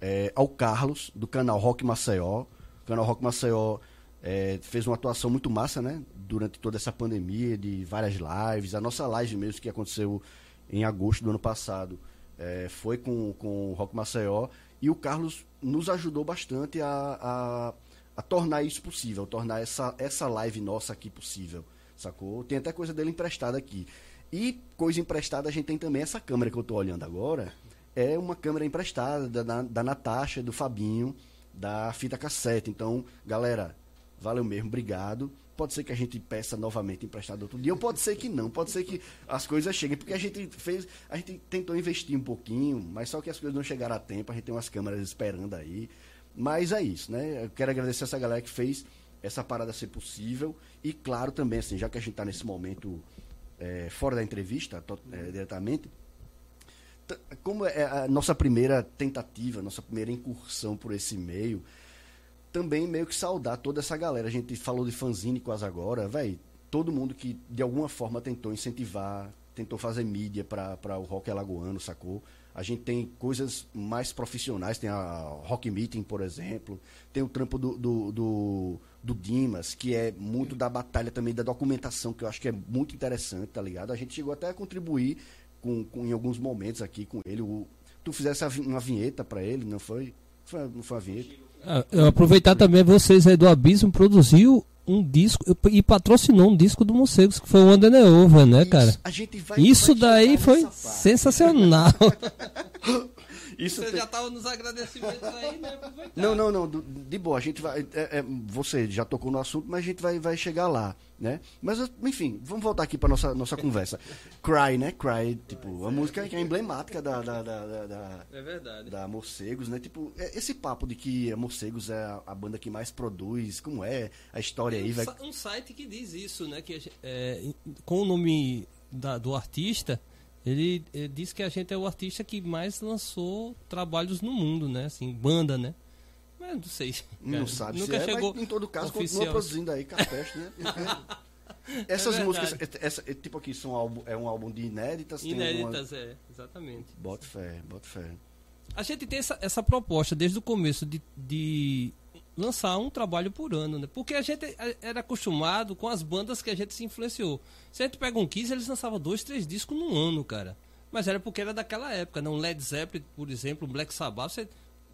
é, ao Carlos, do canal Rock Maceió. O canal Rock Maceió é, fez uma atuação muito massa, né? Durante toda essa pandemia, de várias lives. A nossa live mesmo, que aconteceu em agosto do ano passado, é, foi com, com o Rock Maceió. E o Carlos nos ajudou bastante a, a, a tornar isso possível, tornar essa, essa live nossa aqui possível, sacou? Tem até coisa dele emprestada aqui. E coisa emprestada, a gente tem também essa câmera que eu tô olhando agora. É uma câmera emprestada da, da, da Natasha, do Fabinho, da fita cassete. Então, galera, valeu mesmo, obrigado. Pode ser que a gente peça novamente emprestado outro dia, ou pode ser que não, pode ser que as coisas cheguem, porque a gente fez, a gente tentou investir um pouquinho, mas só que as coisas não chegaram a tempo, a gente tem umas câmeras esperando aí. Mas é isso, né? Eu quero agradecer essa galera que fez essa parada ser possível. E claro também, assim, já que a gente está nesse momento é, fora da entrevista, é, diretamente, t- como é a nossa primeira tentativa, nossa primeira incursão por esse meio, também meio que saudar toda essa galera. A gente falou de fanzine quase agora, velho. Todo mundo que de alguma forma tentou incentivar, tentou fazer mídia para o rock alagoano, sacou? A gente tem coisas mais profissionais, tem a Rock Meeting, por exemplo, tem o trampo do, do, do, do Dimas, que é muito da batalha também da documentação, que eu acho que é muito interessante, tá ligado? A gente chegou até a contribuir com, com- em alguns momentos aqui com ele. O, tu fizesse uma vinheta para ele, não foi? foi? Não foi a vinheta? Ah, eu aproveitar também vocês aí do Abismo produziu um disco e patrocinou um disco do Morcegos, que foi o Under the Over, né, cara? Isso, a gente vai, Isso vai daí foi sensacional. Isso Você tem- já tava nos agradecimentos aí, né? Aproveitar. Não, não, não. De boa, a gente vai. é- é, você já tocou no assunto, mas a gente vai, vai chegar lá, né? Mas, enfim, vamos voltar aqui para nossa nossa conversa. Cry, né? Cry, tipo, a música que é emblemática da, da, da, da, É verdade. da Morcegos, né? Tipo, é- esse papo de que a Morcegos é a, a banda que mais produz, como é a história aí, Tem um, vai. um site que diz isso, né? Que é, com o nome da- do artista, ele, ele diz que a gente é o artista que mais lançou trabalhos no mundo, né? Assim, banda, né? Mas não sei. Não cara. sabe Nunca se é, chegou mas em todo caso oficial. continua produzindo aí Capeste, né? Porque Essas É músicas, essa, é, tipo aqui, são álbum, é um álbum de inéditas, Inéditas, é, exatamente. Bota fé, bota fé. A gente tem essa, essa proposta desde o começo de, de lançar um trabalho por ano, né? Porque a gente era acostumado com as bandas que a gente se influenciou. Se a gente pega um Kiss, eles lançavam dois, três discos num ano, cara. Mas era porque era daquela época, não? Led Zeppelin, por exemplo, Black Sabbath, você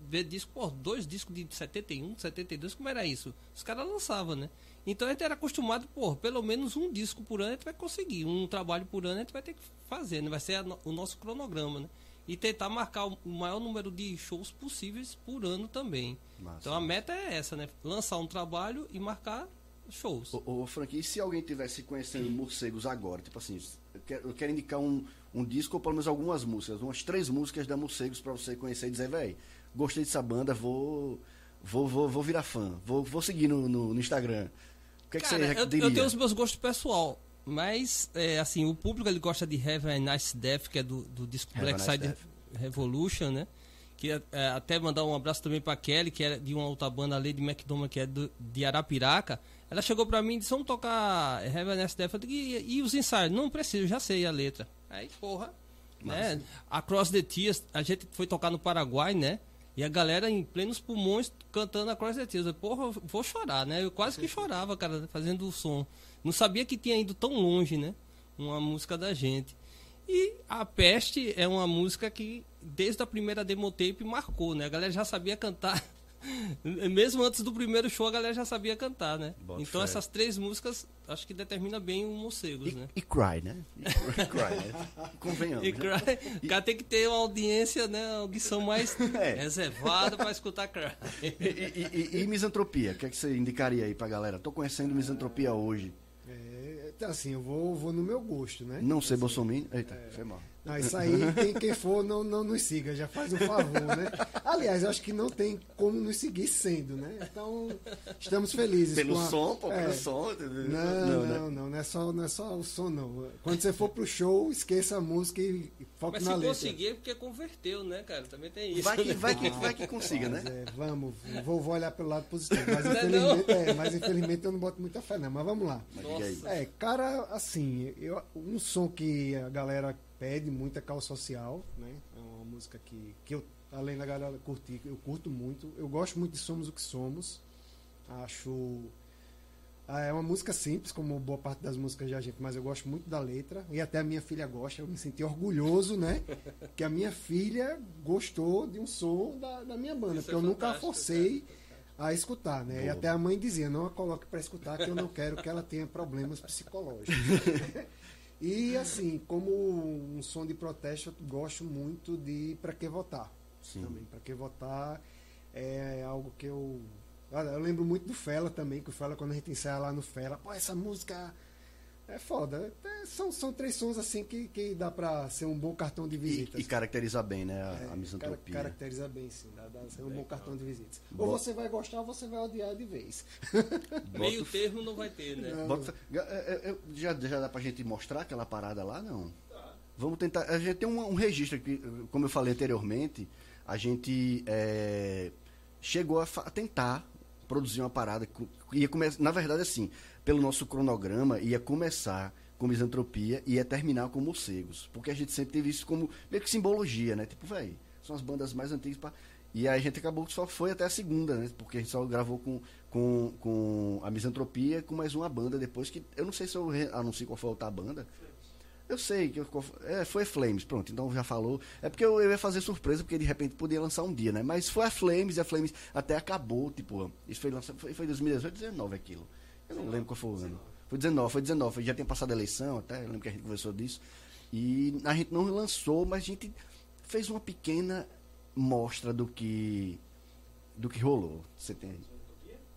vê disco, pô, dois discos de 71, 72, como era isso? Os caras lançavam, né? Então a gente era acostumado, pô, pelo menos um disco por ano a gente vai conseguir, um trabalho por ano a gente vai ter que fazer, né? Vai ser o nosso cronograma, né? E tentar marcar o maior número de shows possíveis por ano também. Massa, então a meta é essa, né? Lançar um trabalho e marcar shows. Ô, ô Frank, e se alguém tivesse conhecendo morcegos agora, tipo assim, eu quero, eu quero indicar um, um disco ou pelo menos algumas músicas, umas três músicas da Morcegos pra você conhecer e dizer, véi, gostei dessa banda, vou, vou, vou, vou virar fã, vou, vou seguir no, no, no Instagram. O que, é que você eu, diria? eu tenho os meus gostos pessoal, mas é, assim, o público ele gosta de Have a Nice Death, que é do, do disco Black Nice Side Death. Revolution, né? Que é, é, até mandar um abraço também pra Kelly, que é de uma outra banda, a Lady McDonald, que é do, de Arapiraca. Ela chegou pra mim e disse, vamos tocar Have a Nice Death. Eu digo, e, e os ensaios? Não preciso, já sei a letra. Aí, porra, né? Across the Tears, a gente foi tocar no Paraguai, né? E a galera em plenos pulmões cantando Across the Tears. Eu, porra, eu vou chorar, né? Eu quase que chorava, cara, fazendo o som. Não sabia que tinha ido tão longe, né? Uma música da gente. E a Peste é uma música que, desde a primeira demo tape, marcou, né? A galera já sabia cantar. Mesmo antes do primeiro show, a galera já sabia cantar, né? Bota então fé. essas três músicas, acho que determina bem o Morcegos, né? E, e Cry, né? E Cry, né? Convenhamos. E né? Cry, o cara tem que ter uma audiência, né? Uma audição mais É. reservada pra escutar Cry. E, e- e- e misantropia? O que, é que você indicaria aí pra galera? Tô conhecendo misantropia hoje. É, então, assim, eu vou, vou no meu gosto, né? Não ser Assim, bolsominion. Eita, foi mal. Não, isso aí, quem, quem for, não, não nos siga, já faz um favor, né? Aliás, eu acho que não tem como nos seguir sendo, né? Então, estamos felizes. Pelo a- som, pô, é. pelo som. Não, né? não, não, não, é só, não é só o som, não. Quando você for pro show, esqueça a música e e foque Mas na se letra. conseguir é porque converteu, né, cara? Também tem isso. Vai que, né? vai, que, vai que consiga, né? Mas, é, vamos, vou, vou olhar pelo lado positivo. Mas Não é infelizmente, é, mas infelizmente eu não boto muita fé, não. Mas vamos lá. Mas. Nossa. É, cara, assim, eu, um som que a galera pede muito é Caos Social, né? É uma música que, que eu, além da galera curtir, eu curto muito. Eu gosto muito de Somos o que Somos. Acho. ah, É uma música simples, como boa parte das músicas da gente, mas eu gosto muito da letra. E até a minha filha gosta. Eu me senti orgulhoso, né? que a minha filha gostou de um som da, da minha banda. Isso porque é eu nunca a forcei a escutar, né? E Boa. até a mãe dizia, não a coloque para escutar, que eu não quero que ela tenha problemas psicológicos. e assim, como um som de protesto, eu gosto muito de Pra Que Votar. Sim. Também, Pra Que Votar é algo que eu... Olha, Eu lembro muito do Fela também, que o Fela, quando a gente ensaia lá no Fela, pô, essa música é foda. É, são, são três sons assim que, que dá pra ser um bom cartão de E, visitas. e caracteriza bem, né? A, É, a misantropia. caracteriza bem, sim. Dá, dá ser um bom cartão de visitas. Bo- Ou você vai gostar ou você vai odiar de vez. Meio termo não vai ter, né? Bota- é, é, é, já, já dá pra gente mostrar aquela parada lá, não? Vamos tentar. A gente tem um, um registro aqui, como eu falei anteriormente, a gente é, chegou a, a tentar produzir uma parada. que Ia come, na verdade, assim, pelo nosso cronograma, ia começar com misantropia e ia terminar com morcegos. Porque a gente sempre teve isso como meio que simbologia, né? Tipo, velho, são as bandas mais antigas. Pra... E aí a gente acabou que só foi até a segunda, né? Porque a gente só gravou com, com, com a misantropia com mais uma banda depois que. Eu não sei se eu anuncio qual foi a outra banda. Eu sei que eu- é, foi Flames, pronto, então já falou. É porque eu, eu ia fazer surpresa, porque de repente podia lançar um dia, né? Mas foi a Flames e a Flames até acabou, tipo, isso foi lançado, foi, foi 2018, 19 aquilo. Eu não lembro qual foi o ano. Foi 19, foi 19, foi- já tinha passado a eleição até, eu lembro que a gente conversou disso. E a gente não lançou, mas a gente fez uma pequena mostra do que do que rolou. Você tem aí?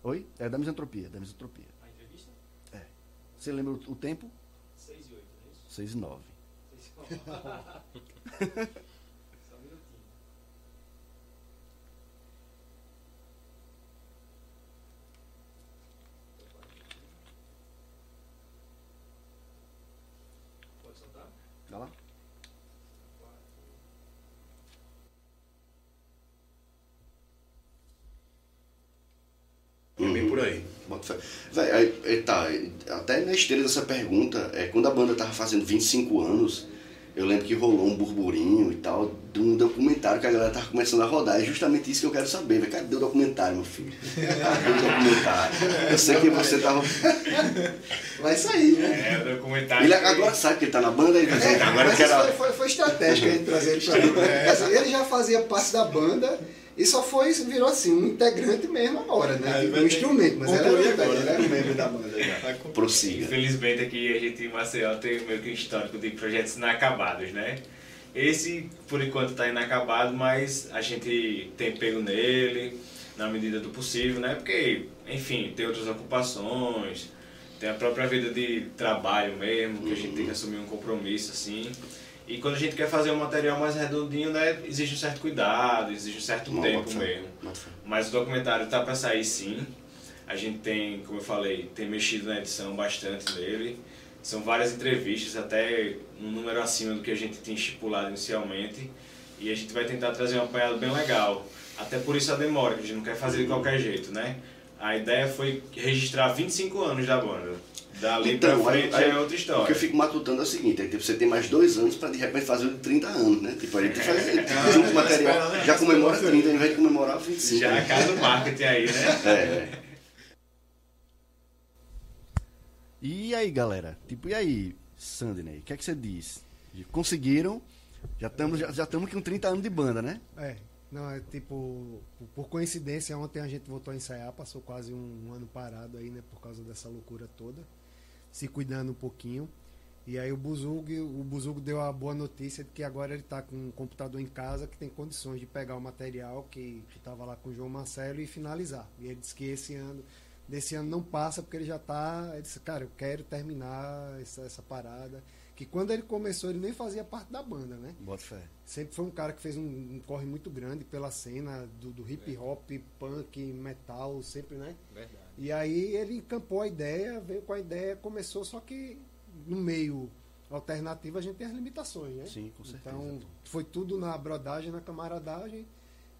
Oi? É da misantropia, da misantropia. A entrevista? Você lembra o, o tempo? 6 e 8, não é isso? 6 e 9. 6 e 9. Só um minutinho. Pode soltar? Vai lá. É bem por aí. Véi, aí, aí tá, até na esteira dessa pergunta, é, quando a banda tava fazendo 25 anos, eu lembro que rolou um burburinho e tal, de um documentário que a galera tava começando a rodar. É justamente isso que eu quero saber, velho. Cadê o documentário, meu filho? Cadê o documentário? Eu sei que você tava. Vai sair, né? É, o documentário. Ele agora sabe que ele tá na banda, ele vai dizer, agora quero. isso foi, foi, foi estratégico a gente trazer ele pra. É. Assim, Ele já fazia parte da banda e só foi, virou assim, um integrante mesmo agora, né? É, um instrumento, mas era, agora, era né? um membro da banda já. Prossiga. Infelizmente aqui a gente em Maceió tem meio que um histórico de projetos inacabados, né? Esse, por enquanto, está inacabado, mas a gente tem pego nele na medida do possível, né? Porque, enfim, tem outras ocupações, tem a própria vida de trabalho mesmo, que a gente tem que assumir um compromisso, assim. E quando a gente quer fazer um material mais redondinho, né? Existe um certo cuidado, existe um certo Não, tempo bota mesmo. Bota. Mas o documentário tá para sair sim. A gente tem, como eu falei, tem mexido na edição bastante nele. São várias entrevistas, até um número acima do que a gente tinha estipulado inicialmente. E a gente vai tentar trazer um apanhado bem legal. Até por isso a demora, que a gente não quer fazer de qualquer jeito, né? A ideia foi registrar 25 anos da banda. Dali pra frente já é outra O que eu história. fico matutando é o seguinte, é que você tem mais dois anos pra de repente fazer o de 30 anos, né? Tipo, a gente faz junto com o material, já comemora 30, ao invés de comemorar 25. Já é a né? casa do marketing aí, né? É, é. E aí, galera? Tipo, e aí, Sandney? O que é que você diz? Conseguiram? Já estamos já, já estamos com 30 anos de banda, né? É, não, é tipo, por- por coincidência, ontem a gente voltou a ensaiar, passou quase um, ano parado aí, né, por causa dessa loucura toda, se cuidando um pouquinho. E aí o Buzug, o Buzug deu a boa notícia de que agora ele está com um computador em casa que tem condições de pegar o material que estava lá com o João Marcelo e finalizar. E ele disse que esse ano, desse ano não passa porque ele já está, ele disse, cara, eu quero terminar essa, essa parada. que quando ele começou ele nem fazia parte da banda, né? Bota fé. Sempre foi um cara que fez um, um corre muito grande pela cena do, do hip hop, punk, metal, sempre, né? Verdade. E aí ele encampou a ideia, veio com a ideia, começou, só que no meio alternativo a gente tem as limitações, né? Sim, com certeza. Então foi tudo na brodagem, na camaradagem,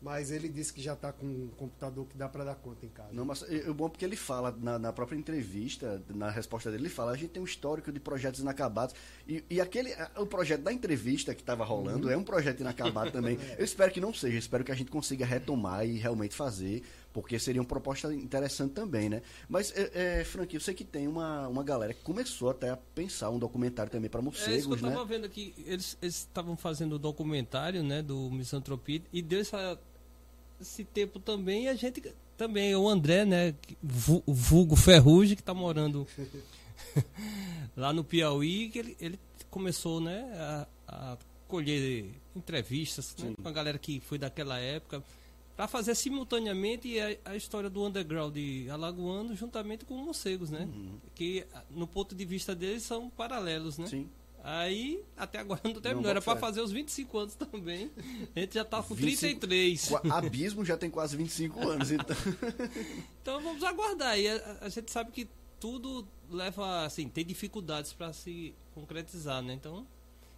mas ele disse que já está com um computador que dá para dar conta em casa. Não, mas é é bom porque ele fala na, na própria entrevista, na resposta dele, ele fala: a gente tem um histórico de projetos inacabados. E, e aquele, o projeto da entrevista que estava rolando é um projeto inacabado também. Eu espero que não seja, eu espero que a gente consiga retomar e realmente fazer, porque seria uma proposta interessante também, né? Mas, é, é, Frank, eu sei que tem uma, uma galera que começou até a pensar um documentário também para É isso que morcegos, eu né? tava vendo aqui. Eles estavam fazendo o documentário, né, do Misantropia e deu essa, esse tempo também. E a gente também, o André, né, vulgo Ferrugem, que tá morando lá no Piauí, que ele, ele começou, né, a, a colher entrevistas né, com a galera que foi daquela época para fazer simultaneamente a, a história do underground alagoano juntamente com os morcegos, né? Que ah, no ponto de vista deles são paralelos, né? Sim. Aí, até agora não terminou. Era fé. fazer os 25 anos também. A gente já tá com 25 33. O Abismo já tem quase 25 anos, então. Então vamos aguardar. E a, a gente sabe que tudo leva, assim, tem dificuldades para se concretizar, né? Então,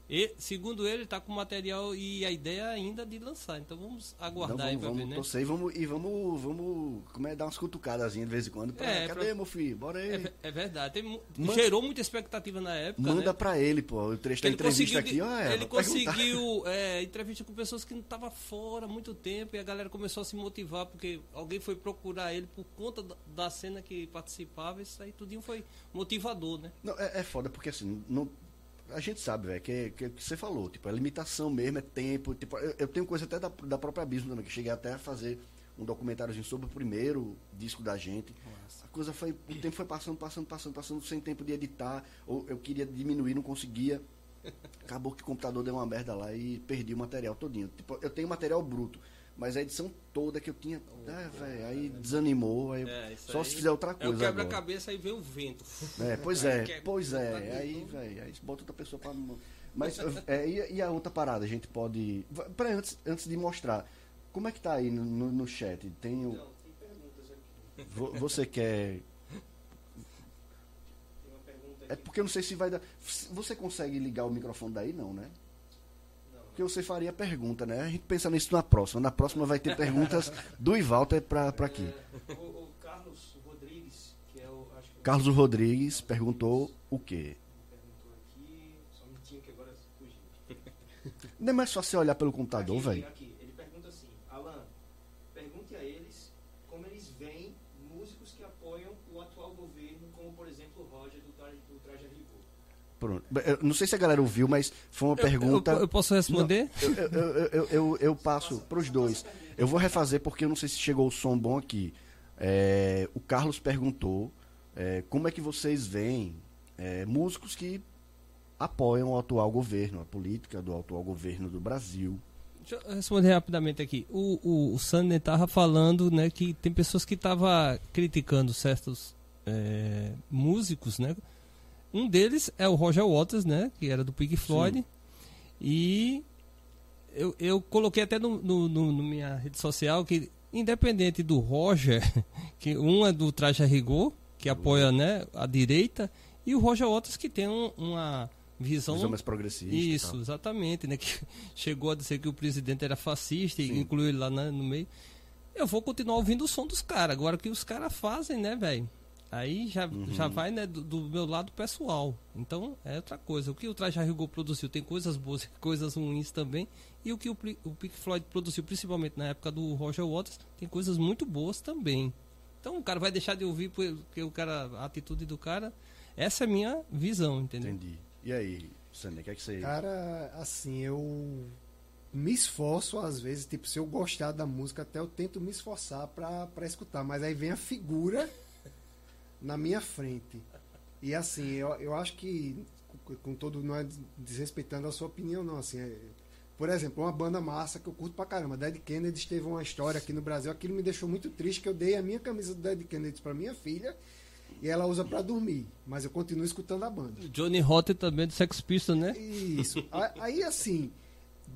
e, segundo ele, tá com material e a ideia ainda de lançar. Então vamos aguardar aí vamos, pra ver, vamos né? torcer vamos, e vamos, vamos como é, dar umas cutucadas de vez em quando. Pra, É, cadê, pra- meu filho? Bora aí. É, é verdade. Tem Manda- gerou muita expectativa na época, Manda né? pra ele, pô, o trecho da entrevista aqui, ó. é, ele conseguiu é, entrevista com pessoas que não estavam fora há muito tempo e a galera começou a se motivar porque alguém foi procurar ele por conta da, da cena que participava. Isso aí tudinho foi motivador, né? Não, é, é foda, porque assim, não, a gente sabe, velho, que, que, que você falou, tipo, a limitação mesmo é tempo. Tipo, eu, eu tenho coisa até da, da própria Abismo também, que cheguei até a fazer um documentáriozinho sobre o primeiro disco da gente. A coisa foi. O tempo foi passando, passando, passando, passando, sem tempo de editar. Ou eu queria diminuir, não conseguia. Acabou que o computador deu uma merda lá e perdi o material todinho. Tipo, eu tenho material bruto, mas a edição toda que eu tinha. Ah, velho, aí desanimou. Aí É, só aí se fizer outra É o coisa. quebra-cabeça e vem o vento. É, pois Aí é, quebra, pois é. Aí, velho, aí bota outra pessoa pra. Mas é, e, a- e a outra parada, a gente pode. Peraí, antes, antes de mostrar, como é que tá aí no, no, no chat? Tem o. Não, tem perguntas aqui. vo- Você quer. Tem uma pergunta É porque eu não sei se vai dar. Você consegue ligar o microfone daí, não, né? Porque você faria pergunta, né? A gente pensa nisso na próxima. Na próxima vai ter perguntas do Ivalter pra, pra aqui. É, o, o Carlos Rodrigues, que é o. Acho que Carlos Rodrigues perguntou o quê? perguntou aqui. Só um minutinho que agora fugiu. Não é mais só você olhar pelo computador, velho? aqui. Ele pergunta assim: Alan, pergunte a eles como eles veem músicos que apoiam o atual governo, como por exemplo o Roger do Traje, do Traje a Rigor. Pronto. Eu não sei se a galera ouviu, mas foi uma Eu- pergunta. Eu, eu posso responder? Eu, eu, eu, eu, eu, eu passo para os dois. Eu vou refazer porque eu não sei se chegou o som bom aqui. É, o Carlos perguntou é, como é que vocês veem é, músicos que apoiam o atual governo, a política do atual governo do Brasil. Deixa eu responder rapidamente aqui. O, o, o Sander estava falando né, que tem pessoas que estavam criticando certos é, músicos, né? Um deles é o Roger Waters, né? Que era do Pink Floyd. E eu, eu coloquei até no, no, no- no minha rede social que, independente do Roger, que um é do Traje a Rigor, que apoia né, a direita, e o Roger Waters que tem um- uma visão Visão mais progressista. e isso, exatamente, né? Que chegou a dizer que o presidente era fascista e Sim. incluiu ele lá na- no meio. Eu vou continuar ouvindo o som dos caras. Agora o que os caras fazem, né, velho? Aí já, Uhum. já vai, né, do, do meu lado pessoal. Então, é outra coisa. O que o Traje Rigor produziu tem coisas boas e coisas ruins também. E o que o, o Pink Floyd produziu, principalmente na época do Roger Waters, tem coisas muito boas também. Então o cara vai deixar de ouvir porque o cara, a atitude do cara. Essa é a minha visão, entendeu? Entendi. E aí, Sander, o que é que você. Cara, assim, eu me esforço às vezes, tipo, se eu gostar da música, até eu tento me esforçar pra, pra escutar, mas aí vem a figura na minha frente. E assim, eu, eu acho que, com- todo, não é desrespeitando a sua opinião, não, assim, é- por exemplo, uma banda massa que eu curto pra caramba, Dead Kennedy teve uma história aqui no Brasil, aquilo me deixou muito triste, que eu dei a minha camisa do Dead Kennedy pra minha filha, e ela usa pra dormir. Mas eu continuo escutando a banda. Johnny Rotten também do Sex Pistols, né? Isso. Aí, assim,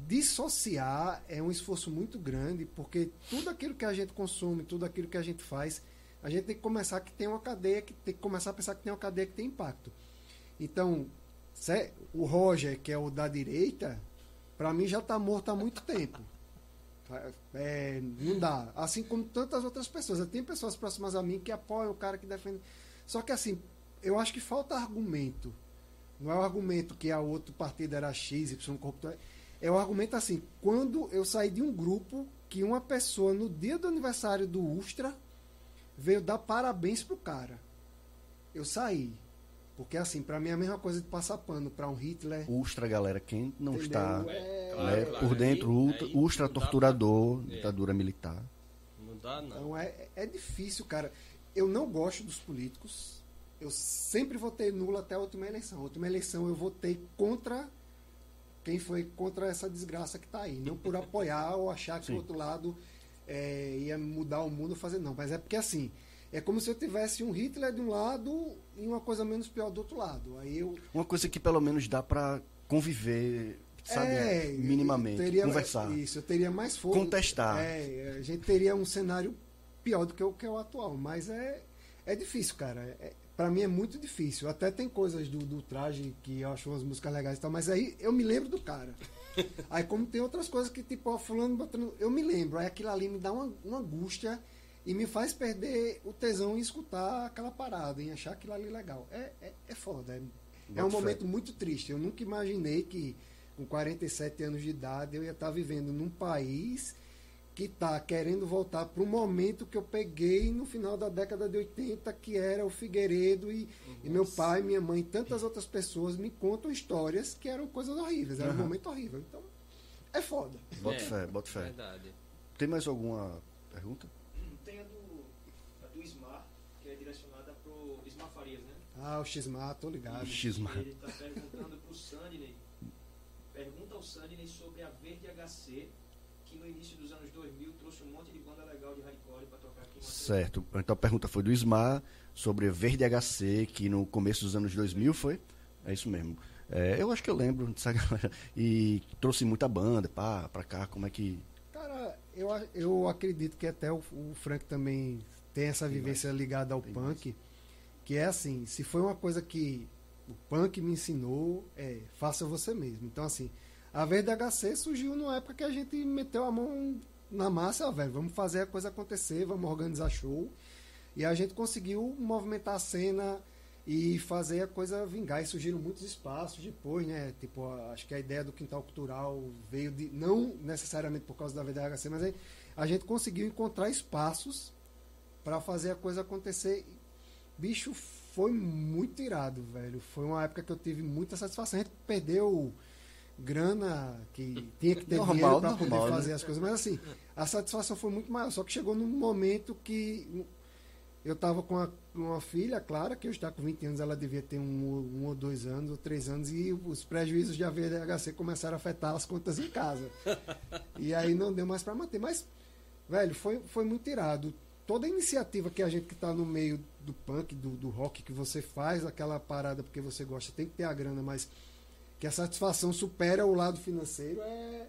dissociar é um esforço muito grande, porque tudo aquilo que a gente consome, tudo aquilo que a gente faz, a gente tem que começar que tem uma cadeia, que tem que começar a pensar que tem uma cadeia que tem impacto. Então, o Roger, que é o da direita, para mim já está morto há muito tempo. É, não dá. Assim como tantas outras pessoas. Tem pessoas próximas a mim que apoiam o cara que defende. Só que assim, eu acho que falta argumento. Não é o argumento que a outro partido era X, Y, corrupto. É o argumento assim, quando eu saí de um grupo que uma pessoa, no dia do aniversário do Ustra, veio dar parabéns pro cara. Eu saí. Porque assim, pra mim é a mesma coisa de passar pano pra um Hitler. Ustra, galera, quem não Entendeu? está É, Claro, né, claro. por dentro, Aí- ultra, aí ustra não dá torturador, pra- é. ditadura militar. Não dá, não. Então é, é difícil, cara. Eu não gosto dos políticos. Eu sempre votei nulo até a última eleição. A última eleição eu votei contra quem foi contra essa desgraça que está aí. Não por apoiar ou achar que Sim. o outro lado é, ia mudar o mundo fazer não. Mas é porque assim, é como se eu tivesse um Hitler de um lado e uma coisa menos pior do outro lado. Aí eu Uma coisa que pelo menos dá pra conviver, sabe, É, minimamente, eu teria- conversar. Isso, eu teria mais força. Contestar. É, a gente teria um cenário pior do que o que é o atual, mas é, é difícil, cara. É, para mim é muito difícil. Até tem coisas do, do traje que eu acho umas músicas legais e tal, mas aí eu me lembro do cara. Aí como tem outras coisas que tipo, ó, fulano botando, eu me lembro, aí aquilo ali me dá uma, uma angústia e me faz perder o tesão em escutar aquela parada, em achar aquilo ali legal. É, é, é foda, é, é um momento muito triste. Eu nunca imaginei que com 47 anos de idade eu ia estar vivendo num país que está querendo voltar para o momento que eu peguei no final da década de 80, que era o Figueiredo e, e meu pai, minha mãe e tantas outras pessoas me contam histórias que eram coisas horríveis, era um Aham. momento horrível. Então, é foda. Bota É, fé, bota fé. Verdade. Tem mais alguma pergunta? Tem a do, a do Ismar, que é direcionada pro Ismar Farias, né? Ah, o Xmar, tô ligado. Xisma. Ele está perguntando pro Sandney. Pergunta ao Sandney sobre a Verde HC, no início dos anos 2000 trouxe um monte de banda legal de hardcore para tocar aqui. Certo. Então a pergunta foi do Ismar sobre Verde HC, que no começo dos anos 2000 foi? É isso mesmo. É, eu acho que eu lembro dessa galera. E trouxe muita banda pá, pra cá, como é que. Cara, eu, eu acredito que até o, o Frank também tem essa Tem vivência ligada ao Tem punk, que é assim, se foi uma coisa que o punk me ensinou, é, faça você mesmo. Então, assim, a VDHC surgiu numa época que a gente meteu a mão na massa, velho, vamos fazer a coisa acontecer, vamos organizar show. E a gente conseguiu movimentar a cena e fazer a coisa vingar. E surgiram muitos espaços depois, né? Tipo, acho que a ideia do quintal cultural veio de. Não necessariamente por causa da VDHC, mas a gente conseguiu encontrar espaços para fazer a coisa acontecer. Bicho, foi muito irado, velho. Foi uma época que eu tive muita satisfação. A gente perdeu grana que tinha que ter Normal, dinheiro para poder normal, né? fazer as coisas, mas assim, a satisfação foi muito maior. Só que chegou num momento que eu estava com uma, uma filha, Clara, que eu estava com 20 anos, ela devia ter um, um ou dois anos, ou três anos, e os prejuízos de AVDHC começaram a afetar as contas em casa. e aí não deu mais para manter. Mas, velho, foi, foi muito irado. Toda iniciativa que a gente que está no meio do punk, do, do rock, que você faz aquela parada porque você gosta, tem que ter a grana, mas que a satisfação supera o lado financeiro, é,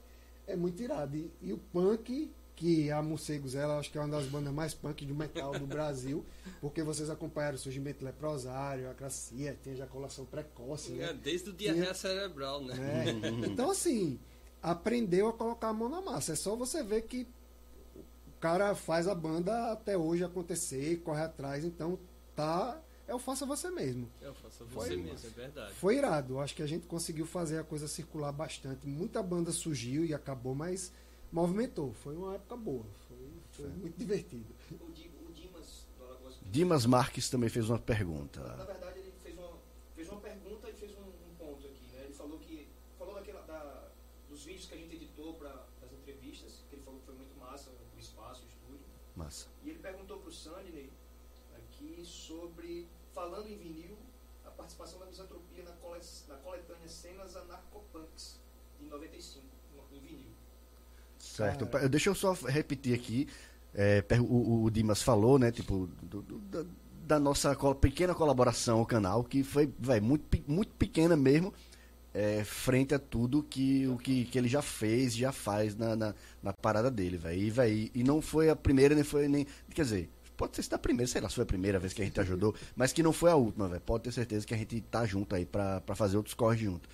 é muito irado. E, e o punk, que a Morcegos, ela acho que é uma das bandas mais punk de metal do Brasil, porque vocês acompanharam o surgimento do Leprosário, a Gracia, tem ejaculação precoce, É, né? desde o diarreia cerebral, né? né? Então, assim, aprendeu a colocar a mão na massa. É só você ver que o cara faz a banda até hoje acontecer, corre atrás, então tá. É o faça você mesmo. Eu faço Foi você massa. mesmo, é verdade. Foi irado. Acho que a gente conseguiu fazer a coisa circular bastante. Muita banda surgiu e acabou, mas movimentou. Foi uma época boa. Foi, foi muito divertido. O, Di- o Dimas Dimas Marques também fez uma Na pergunta. verdade, ele fez uma, fez uma pergunta e fez um, um ponto aqui. Né? Ele falou que falou daquela, da, dos vídeos que a gente editou para as entrevistas, que ele falou que foi muito massa, o espaço, o estúdio. Massa. E ele perguntou para o Sandney aqui sobre, falando em vinil, a participação da misantropia na, cole, na coletânea Cenas Anarcopunks, de 95, no- em vinil. Certo. Pa- Deixa eu só repetir aqui. É, o, o Dimas falou, né? Tipo, do- do- da, da nossa pequena colaboração ao canal, que foi véi, muito, muito pequena mesmo, é, frente a tudo que, o que, que ele já fez, já faz na, na, na parada dele, velho. E, e não foi a primeira, nem foi nem. Quer dizer, pode ser se da primeira, sei lá, se foi a primeira vez que a gente ajudou, mas que não foi a última, velho. Pode ter certeza que a gente tá junto aí pra, pra fazer outros corres junto.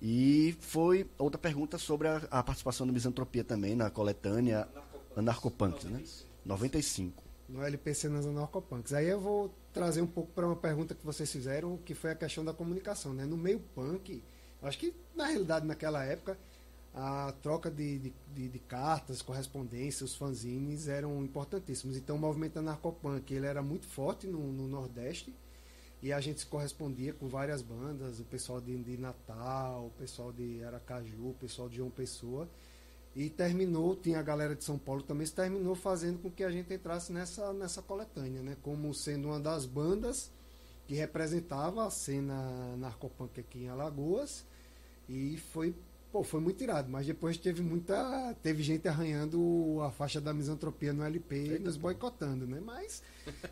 E foi outra pergunta sobre a, a participação do Misantropia também na coletânea Anarcopunks, né? 95. no LPC nas Anarcopunks. Aí eu vou trazer um pouco para uma pergunta que vocês fizeram, que foi a questão da comunicação. Né? No meio punk, acho que na realidade naquela época, a troca de, de, de, de cartas, correspondência, os fanzines eram importantíssimos. Então o movimento anarcopunk ele era muito forte no, no Nordeste e a gente se correspondia com várias bandas, o pessoal de, de Natal, o pessoal de Aracaju, o pessoal de João Pessoa. E terminou, tinha a galera de São Paulo também, terminou fazendo com que a gente entrasse nessa, nessa coletânea, né? Como sendo uma das bandas que representava a cena narcopunk aqui em Alagoas. E foi, pô, foi muito irado. Mas depois teve muita. Teve gente arranhando a faixa da misantropia no LP e nos boicotando, né? Mas,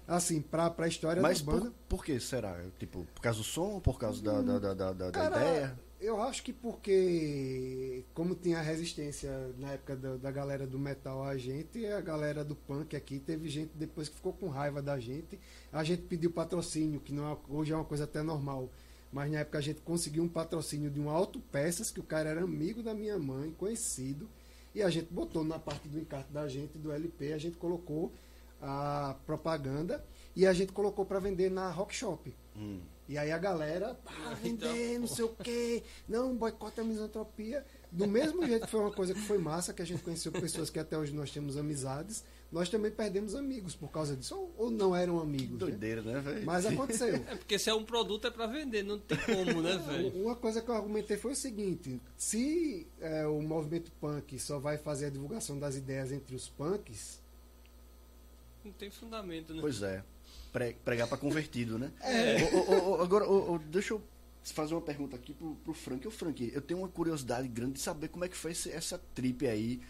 assim, pra, pra história Mas da banda. por, por que será? Tipo, por causa do som, por causa da, da, da, da, da Cara, ideia? Eu acho que porque, como tinha resistência na época da, da galera do metal a gente, a galera do punk aqui, teve gente depois que ficou com raiva da gente. A gente pediu patrocínio, que não é- hoje é uma coisa até normal. Mas na época a gente conseguiu um patrocínio de um Autopeças, que o cara era amigo da minha mãe, conhecido. E a gente botou na parte do encarte da gente, do LP, a gente colocou a propaganda e a gente colocou para vender na Rock Shop. Hum. E aí a galera, ah, Então, vender, não sei o quê, não, boicota a misantropia. Do mesmo jeito que foi uma coisa que foi massa, que a gente conheceu pessoas que até hoje nós temos amizades, nós também perdemos amigos por causa disso, ou, ou não eram amigos. né? Doideira, né, velho? Mas aconteceu. É porque se é um produto é pra vender, não tem como, né, velho? Uma coisa que eu argumentei foi o seguinte: se é, o movimento punk só vai fazer a divulgação das ideias entre os punks, Não tem fundamento, né? Pois é. Pre- pregar pra convertido, né? É. Ô, ô, agora, deixa eu fazer uma pergunta aqui pro, pro Frank. Ô, Frank, eu tenho uma curiosidade grande de saber como é que foi esse- essa trip aí,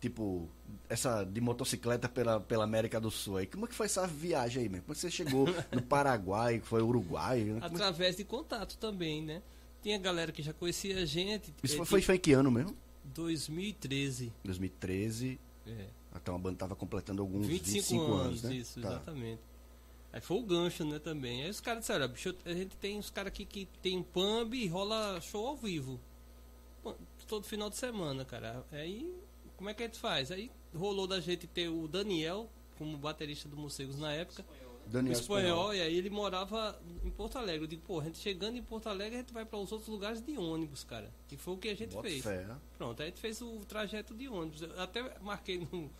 tipo, essa de motocicleta pela, pela América do Sul aí. Como é que foi essa viagem aí, mesmo? Como é que você chegou no Paraguai, foi Uruguai? né? É- Através de contato também, né? Tinha galera que já conhecia a gente. Isso é, foi, em que ano mesmo? 2013. 2013. É. Então a banda tava completando alguns 25, 25, anos, né? isso, Tá. exatamente. Aí foi o gancho, né, também. Aí os caras disseram, "Olha, bicho, a gente tem uns caras aqui que tem pub e rola show ao vivo. Todo final de semana, cara. Aí, como é que a gente faz? Aí rolou da gente ter o Daniel como baterista do Morcegos na época. O Daniel espanhol, e aí ele morava em Porto Alegre. Eu digo, pô, a gente chegando em Porto Alegre, a gente vai para os outros lugares de ônibus, cara. Que foi o que a gente Bota fez. fé. Pronto, aí a gente fez o trajeto de ônibus. Eu até marquei no,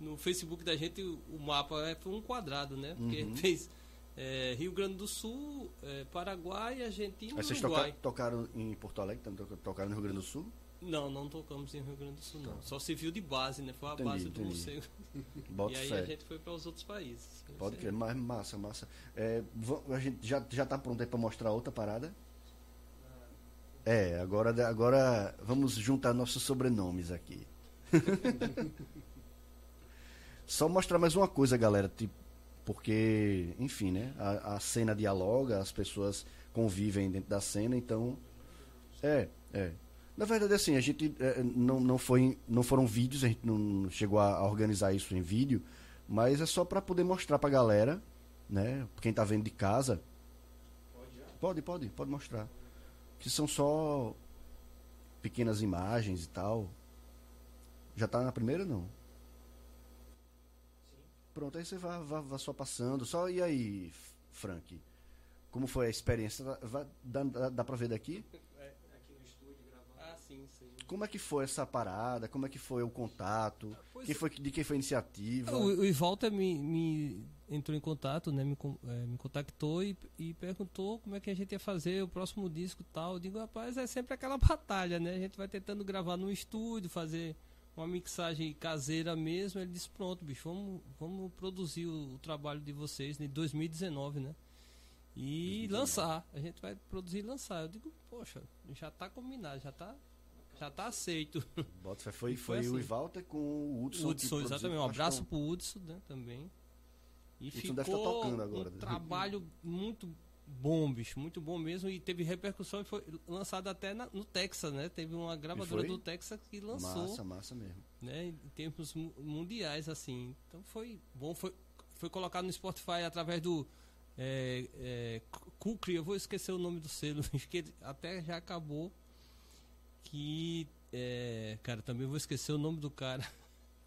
no Facebook da gente o, o mapa, é, foi um quadrado, né? Porque a Uhum. gente fez é, Rio Grande do Sul, é, Paraguai, Argentina e vocês Uruguai. toca- tocaram em Porto Alegre, tocaram no Rio Grande do Sul? Não, não tocamos em Rio Grande do Sul, não. Só se viu de base, né? Foi a Entendi, base do entendi. morcego. Bota E aí fé. a gente foi para os outros países. Pode crer, mas massa, massa. É, a gente já, já tá pronto aí pra mostrar outra parada? É, agora, agora vamos juntar nossos sobrenomes aqui. Só mostrar mais uma coisa, galera, tipo, porque, enfim, né? A, a cena dialoga, as pessoas convivem dentro da cena, então. É, é. Na verdade, assim, a gente é, não, não, foi, não foram vídeos, a gente não chegou a, a organizar isso em vídeo, mas é só para poder mostrar pra galera, né? Quem tá vendo de casa. Pode, pode, pode mostrar. Que são só pequenas imagens e tal. Já tá na primeira não? Pronto, aí você vai, vai, vai só passando. Só e aí, Frank? Como foi a experiência? Vai- dá, dá, dá pra ver daqui? Aqui no estúdio gravando. Ah, sim, sim. Como é que foi essa parada? Como é que foi o contato? Pois Quem é. foi, de quem foi a iniciativa? O, o Ivalter me, me entrou em contato, né? Me, eh, me contactou e, e perguntou como é que a gente ia fazer o próximo disco e tal. Eu digo, rapaz, é sempre aquela batalha, né? A gente vai tentando gravar no estúdio, fazer uma mixagem caseira mesmo. Ele disse, pronto, bicho, vamos, vamos produzir o, o trabalho de vocês de 2019, né? E 2019. lançar. A gente vai produzir e lançar. Eu digo, poxa, já tá combinado, já tá, já tá aceito. Bota foi, E foi foi o assim. Walter com o Hudson. Hudson, exatamente. Um que abraço é pro Hudson, né, também. E Isso ficou deve estar tocando agora. um trabalho muito bom, bicho, muito bom mesmo. E teve repercussão e foi lançado até na- no Texas, né? Teve uma gravadora do Texas que lançou, Massa, massa mesmo. né? Em termos mu- mundiais, assim. Então foi bom, foi, foi colocado no Spotify através do é, é, Kukri, eu vou esquecer o nome do selo, acho que ele até já acabou. Que, é, cara, também vou esquecer o nome do cara.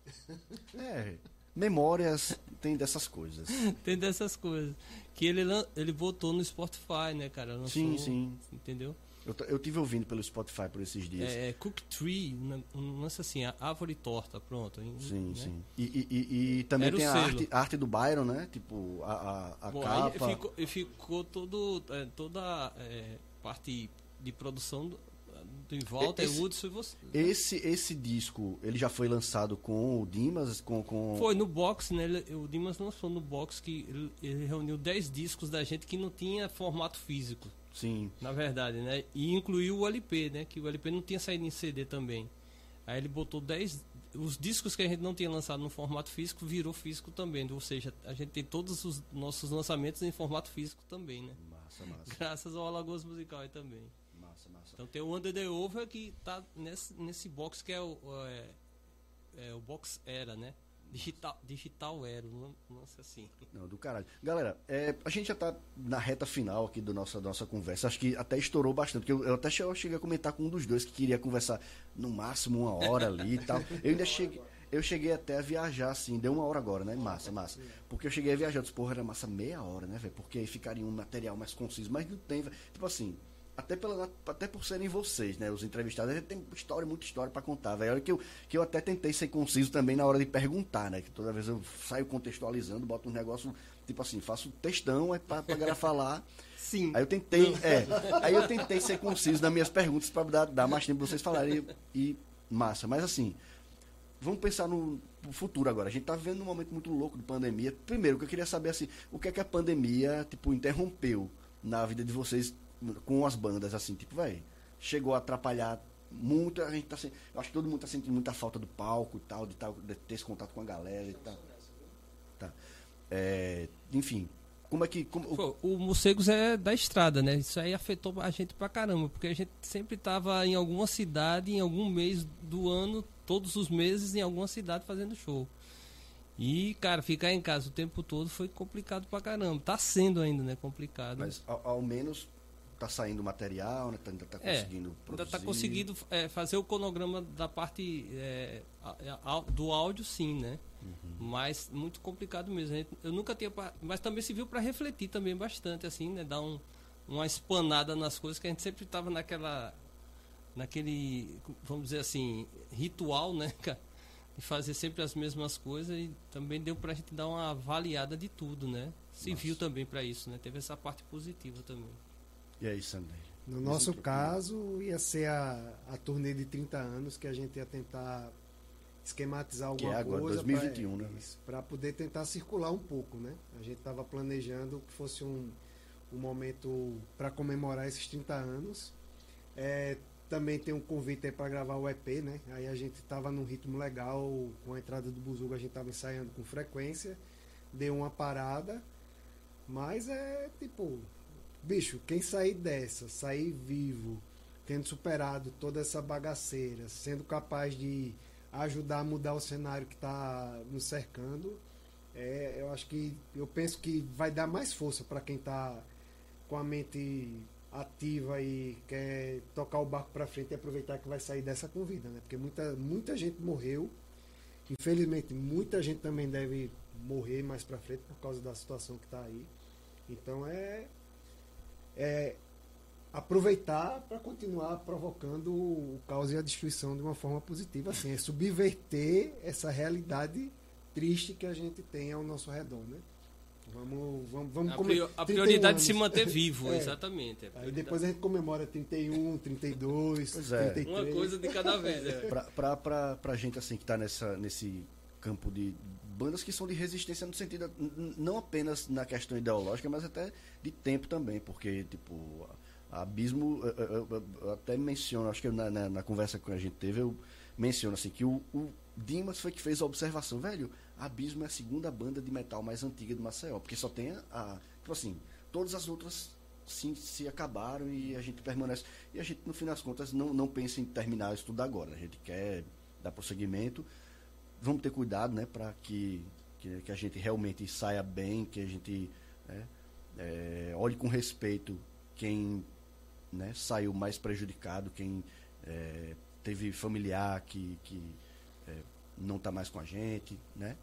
É, memórias tem dessas coisas. Tem dessas coisas. Que ele, ele botou no Spotify, né, cara? Lançou, Sim, sim. Entendeu? Eu, eu tive ouvindo pelo Spotify por esses dias. É, Cook Tree, um lance assim, a árvore torta, pronto. Sim, né? sim. E, e- e- e também Era tem a arte, a arte do Byron, né? Tipo, a, a, a Bom, aí capa. ficou, e ficou todo, é, toda é, parte de produção do Walter Esse- Woods foi você. Esse, esse disco, ele já foi lançado com o Dimas, com... com... Foi no box, né? ele- o Dimas lançou no box que ele, ele reuniu 10 discos da gente que não tinha formato físico. Sim, Na verdade, né? E incluiu o LP, né? Que o LP não tinha saído em CD também. Aí ele botou 10. Os discos que a gente não tinha lançado no formato físico virou físico também. Ou seja, a gente tem todos os nossos lançamentos em formato físico também, né? massa, massa, Graças ao Alagoas Musical aí também. Então tem o Under the Over que tá nesse, nesse box que é o, é, é o box Era, né? Digital, digital Era, um lance assim. Não, do caralho. Galera, é, a gente já tá na reta final aqui do nossa, da nossa conversa. Acho que até estourou bastante. Porque eu, eu até che- eu cheguei a comentar com um dos dois que queria conversar no máximo uma hora ali e tal. Eu ainda cheguei. Eu cheguei até a viajar, assim, deu uma hora agora, né? Massa, massa. Porque eu cheguei a viajar, eu disse, porra, era massa meia hora, né, velho? Porque aí ficaria um material mais conciso, mas não tem. Tipo assim, até, pela, até por serem vocês, né? Os entrevistados, a gente tem história, muita história pra contar, velho. Olha que eu, que eu até tentei ser conciso também na hora de perguntar, né? Que toda vez eu saio contextualizando, boto um negócio, tipo assim, faço textão, é pra, pra galera falar. Sim. Aí eu tentei, é, aí eu tentei ser conciso nas minhas perguntas para dar, dar mais tempo pra vocês falarem e, e massa. Mas assim, vamos pensar no futuro agora. A gente tá vivendo um momento muito louco de pandemia. Primeiro, o que eu queria saber assim, o que é que a pandemia, tipo, interrompeu na vida de vocês com as bandas assim, tipo, vai, chegou a atrapalhar muito, a gente tá sen- eu acho que todo mundo tá sentindo muita falta do palco e tal, de, tal, de ter esse contato com a galera e tal. Tá. É, enfim, como é que como, o- Pô, o Morcegos é da estrada, né? Isso aí afetou a gente pra caramba, porque a gente sempre tava em alguma cidade, em algum mês do ano, todos os meses, em alguma cidade fazendo show. E, cara, ficar em casa o tempo todo foi complicado pra caramba. Tá sendo ainda, né? Complicado. Mas ao, ao menos tá saindo material, né? Tá, ainda tá É, conseguindo produzir. Ainda tá conseguindo é, fazer o cronograma da parte é, a- a- do áudio, sim, né? Uhum. Mas muito complicado mesmo. A gente- Eu nunca tinha. Mas também se viu para refletir também bastante, assim, né? Dar um, uma espanada nas coisas que a gente sempre tava naquela. Naquele, vamos dizer assim, ritual, né, cara? De fazer sempre as mesmas coisas e também deu pra gente dar uma avaliada de tudo, né? Se Nossa. viu também para isso, né? Teve essa parte positiva também. E aí, Sandy? No nosso caso, ia ser a, a turnê de 30 anos que a gente ia tentar esquematizar Que é alguma agora, coisa 2021, né? para poder tentar circular um pouco, né? A gente estava planejando que fosse um, um momento para comemorar esses 30 anos. É, também tem um convite aí para gravar o EP, né? Aí a gente estava num ritmo legal, com a entrada do Buzuga a gente estava ensaiando com frequência, deu uma parada, mas é tipo, bicho, quem sair dessa, sair vivo, tendo superado toda essa bagaceira, sendo capaz de ajudar a mudar o cenário que está nos cercando, é, eu acho que eu penso que vai dar mais força para quem está com a mente ativa e quer tocar o barco para frente e aproveitar que vai sair dessa com vida, né? Porque muita muita gente morreu. Infelizmente, muita gente também deve morrer mais para frente por causa da situação que está aí. Então é é aproveitar para continuar provocando o caos e a destruição de uma forma positiva, assim, é subverter essa realidade triste que a gente tem ao nosso redor, né? Vamos, vamos, vamos A, prior- a 31 prioridade é se manter vivo, É. exatamente. é Aí depois a gente comemora 31, 32, Pois é. 33. Uma coisa de cada vez. É. Pra, pra, pra, pra gente assim que tá nessa, nesse campo de bandas que são de resistência no sentido não apenas na questão ideológica, mas até de tempo também, porque tipo Abismo, eu, eu- eu- eu até menciono, acho que na, na, na conversa que a gente teve, eu menciono assim que o, o Dimas foi que fez a observação, velho, Abismo é a segunda banda de metal mais antiga de Maceió, porque só tem a, a tipo assim, todas as outras sim se acabaram e a gente permanece. E a gente, no fim das contas, não, não pensa em terminar isso tudo agora. A gente quer dar prosseguimento. Vamos ter cuidado, né, para que, que, que, a gente realmente saia bem, que a gente né, é, olhe com respeito quem né, saiu mais prejudicado, quem é, teve familiar que, que é, não está mais com a gente, né?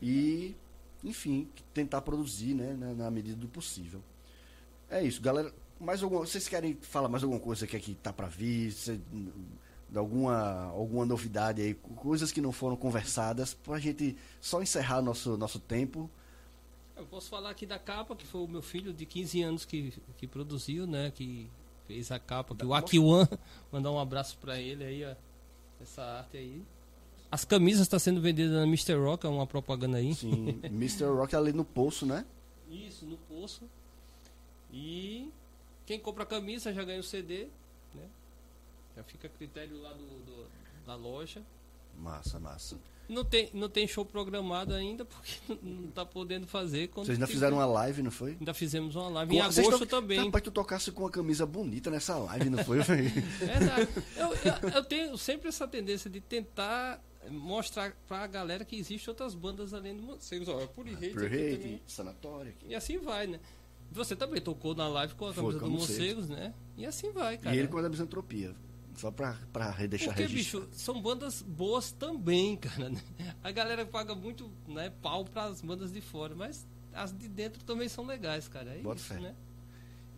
E, enfim, tentar produzir né, na, na medida do possível. É isso, galera. Mais alguma, vocês querem falar mais alguma coisa que aqui tá para vir? Cê, alguma, alguma novidade aí, coisas que não foram conversadas, para a gente só encerrar nosso, nosso tempo. Eu posso falar aqui da capa, que foi o meu filho de 15 anos que, que produziu, né? Que fez a capa, que o Akiwan, mandar um abraço para ele aí, ó, essa arte aí. As camisas estão tá sendo vendidas na Mr. Rock, é uma propaganda aí. Sim, Mr. Rock ali no Poço, né? Isso, no Poço. E quem compra a camisa já ganha o CD, né? Já fica a critério lá do, do, da loja. Massa, massa. Não tem, não tem show programado ainda, porque não está podendo fazer. Vocês ainda fizeram uma live, não foi? Ainda fizemos uma live. Com, em agosto também. Rapaz, tu tocasse com uma camisa bonita nessa live, não foi? Verdade. Eu, eu, eu, tenho sempre essa tendência de tentar mostrar para a galera que existe outras bandas além do Morcegos. Ó, Puri Hate. Puri Hate, Sanatório. Aqui. E assim vai, né? Você também tocou na live com a camisa Foi, do Morcegos, né? E assim vai, cara. E ele com a misantropia. Só pra, pra deixar Porque, bicho, são bandas boas também, cara. Né? A galera paga muito né, pau pras bandas de fora, mas as de dentro também são legais, cara. É Bota isso, fé. né?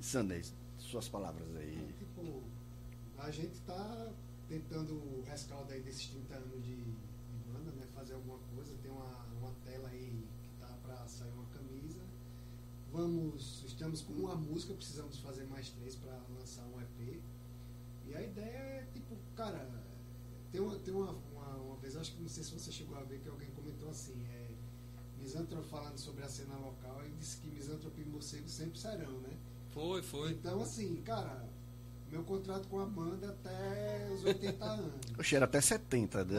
Sanders, suas palavras aí. Tipo, a gente tá tentando o rescaldo aí desses 30 anos de, de banda, né? Fazer alguma coisa. Tem uma, uma tela aí que tá pra sair uma camisa. Vamos estamos com uma música, precisamos fazer mais três para lançar um EP. E a ideia é, tipo, cara, tem uma, tem uma, uma, uma, vez, acho que não sei se você chegou a ver, que alguém comentou assim, é, Misantro falando sobre a cena local e disse que Misantro e Morcego sempre serão, né? Foi, foi. Então, assim, cara, meu contrato com a banda até os 80 anos. Oxe, era até 70. Né?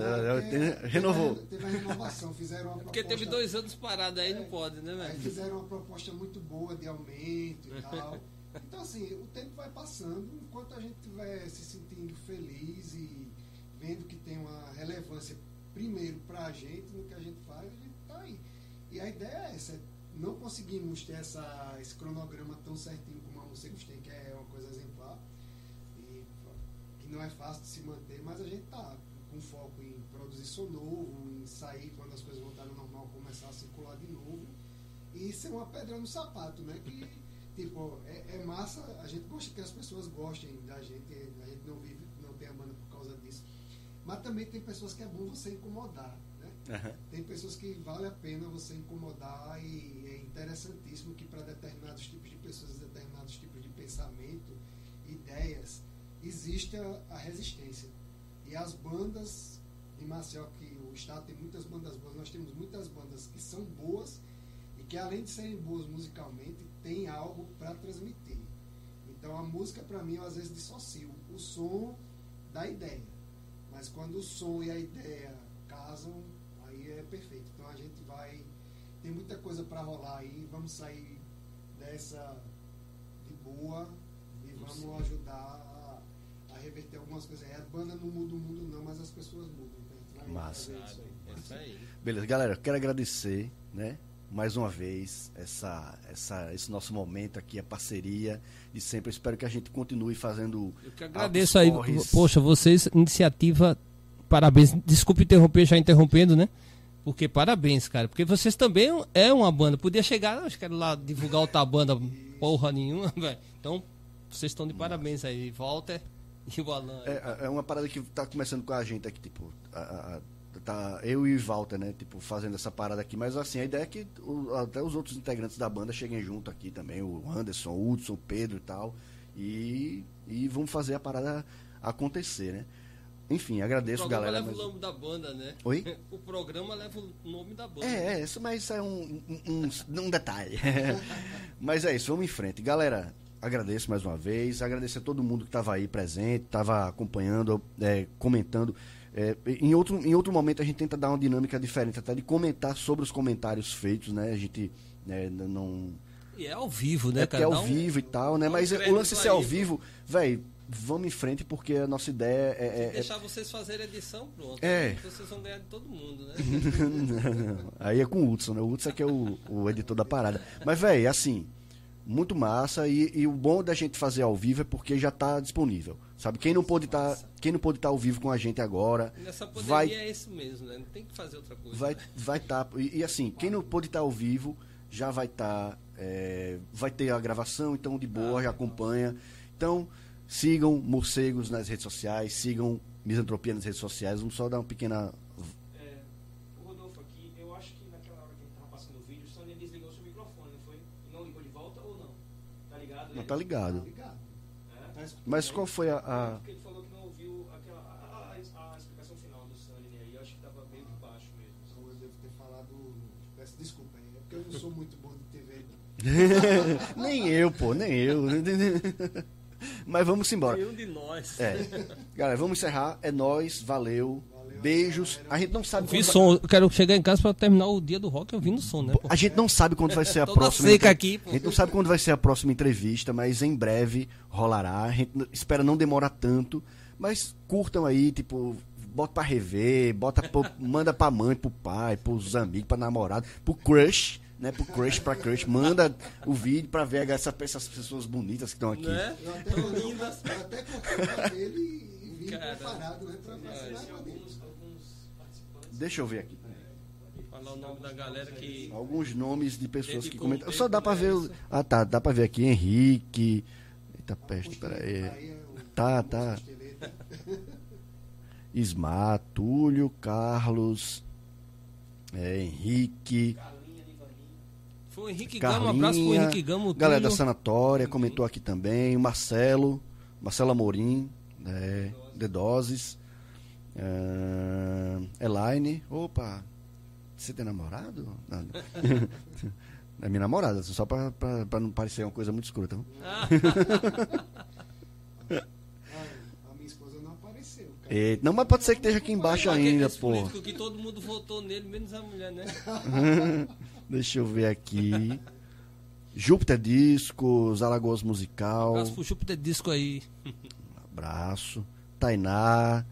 É, renovou. Teve, teve a renovação, fizeram uma Porque proposta, teve dois anos parado aí, é, não pode, né, velho? Fizeram uma proposta muito boa de aumento e tal. Então, assim, o tempo vai passando, enquanto a gente estiver se sentindo feliz e vendo que tem uma relevância, primeiro, para a gente, no que a gente faz, a gente tá aí. E a ideia é essa, não conseguimos ter essa, esse cronograma tão certinho como a música tem, que é uma coisa exemplar não é fácil de se manter, mas a gente tá com foco em produzir som novo, em sair quando as coisas voltarem ao normal, começar a circular de novo e ser uma pedra no sapato, né? Que, tipo, é, é, massa, a gente gosta que as pessoas gostem da gente, a gente não vive, não tem a banda por causa disso. Mas também tem pessoas que é bom você incomodar, né? Uhum. Tem pessoas que vale a pena você incomodar e é interessantíssimo que para determinados tipos de pessoas, determinados tipos de pensamento, ideias, existe a, a resistência. E as bandas de Maceió, que o estado tem muitas bandas boas, nós temos muitas bandas que são boas e que além de serem boas musicalmente, tem algo para transmitir. Então a música para mim eu às vezes dissocio o som da ideia. Mas quando o som e a ideia casam, aí é perfeito. Então a gente vai tem muita coisa para rolar aí, vamos sair dessa de boa e vamos ajudar reverter algumas coisas. É, a banda não muda o mundo não, mas as pessoas mudam. Então Massa. É isso aí. Beleza, galera, quero agradecer, né? Mais uma vez, essa, essa, esse nosso momento aqui, a parceria de sempre. Espero que a gente continue fazendo. Eu que agradeço aí. Corres. Poxa, vocês, iniciativa, parabéns. Desculpe interromper, já interrompendo, né? Porque parabéns, cara. Porque vocês também é uma banda. Podia chegar, acho que era lá divulgar outra banda, porra nenhuma, velho. Então, vocês estão de parabéns aí. Walter, E o Alan. É, é uma parada que tá começando com a gente aqui, tipo. A, a, tá eu e o Walter, né? Tipo, fazendo essa parada aqui. Mas assim, a ideia é que o, até os outros integrantes da banda cheguem junto aqui também. O Anderson, o Hudson, o Pedro e tal. E, e vamos fazer a parada acontecer, né? Enfim, agradeço, galera. O programa leva mas... o nome da banda, né? Oi? O programa leva o nome da banda. É, é isso, mas isso é um, um, um, um detalhe. mas é isso, vamos em frente. Galera, agradeço mais uma vez, agradecer a todo mundo que estava aí presente, estava acompanhando, é, comentando. É, em, outro, em outro momento a gente tenta dar uma dinâmica diferente, até de comentar sobre os comentários feitos, né? A gente né, não. E é ao vivo, né, é porque cara? é ao um- vivo e tal, né? Mas o lance de ser ao vivo, velho, vamos em frente porque a nossa ideia é. é- é- Deixar vocês fazerem edição, pronto. É. Vocês vão ganhar de todo mundo, né? Aí é com o Hudson, né? O Hudson é que é o, o editor da parada. Mas, velho, assim, muito massa. E, e o bom da gente fazer ao vivo é porque já tá disponível. Sabe? Quem não pôde estar quem não pôde estar ao vivo com a gente agora, Nessa pandemia vai é isso mesmo, né? Não tem que fazer outra coisa. vai né? vai estar e, e, assim quem não pôde estar ao vivo já vai estar vai ter a gravação então de boa já acompanha então sigam morcegos nas redes sociais sigam misantropia nas redes sociais vamos só dar uma pequena É, o Rodolfo aqui, eu acho que naquela hora que ele tava passando o vídeo, o Sônia desligou seu microfone, não foi? E mas qual foi a, a- Porque ele falou que não ouviu aquela, a, a- a explicação final do Sunny aí, eu acho que tava meio de baixo mesmo. Então eu devo ter falado. Peço desculpa aí. É porque eu não sou muito bom de TV. nem eu pô nem eu mas vamos embora Nenhum de nós. É. Galera, vamos encerrar. É nóis, valeu. Beijos. A gente não sabe Vi quando vai... som, eu quero chegar em casa pra terminar o dia do rock ouvindo som, né? pô? A gente não sabe quando vai ser a próxima. seca aqui, pô. A gente não sabe quando vai ser a próxima entrevista, mas em breve rolará. A gente espera não demorar tanto. Mas curtam aí, tipo, bota pra rever, bota pro- manda pra mãe, pro pai, pros amigos, pra namorado, pro crush, né? Pro crush, pra crush. Manda o vídeo pra ver essa, essas pessoas bonitas que estão aqui. Né? Eu até, eu, eu até pra ele vim Cara. preparado, né? Vacinar Tem com ele. alguns, alguns participantes. Deixa eu ver aqui. Falar o nome da galera que. Alguns nomes de pessoas que comentam. Só dá né, ver. Ah, tá. Dá pra ver aqui. Henrique. Eita peste, peraí. É Tá, tá. Ismar, Túlio, Carlos, é, Henrique, Foi o Henrique Gama, um abraço pro Carlinha, Henrique Gama. o galera da. Sanatória comentou aqui também, o Marcelo, Marcelo Amorim, é, The Doses, é, Elaine, opa, você tem namorado? Não. É minha namorada, só pra não parecer uma coisa muito escrota. não? A minha esposa não apareceu. Cara. E- não, mas pode ser que esteja aqui embaixo ainda, pô. político que todo mundo votou nele, menos a mulher, né? Deixa eu ver aqui. Júpiter Discos, Alagoas Musical. Abraço pro Júpiter Disco aí. Abraço. Tainá.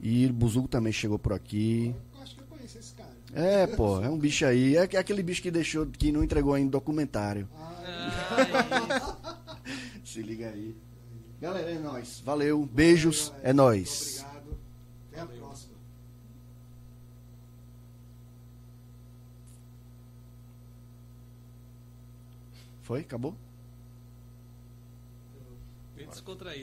E Buzugo também chegou por aqui. Eu acho que eu conheço esse cara. É, pô, é um bicho aí. É aquele bicho que deixou, que não entregou ainda documentário. Ah, Se liga aí. Galera, é nóis. Valeu. Beijos. galera. É nóis. Obrigado. Até a próxima. Foi? Acabou? Bem descontraído.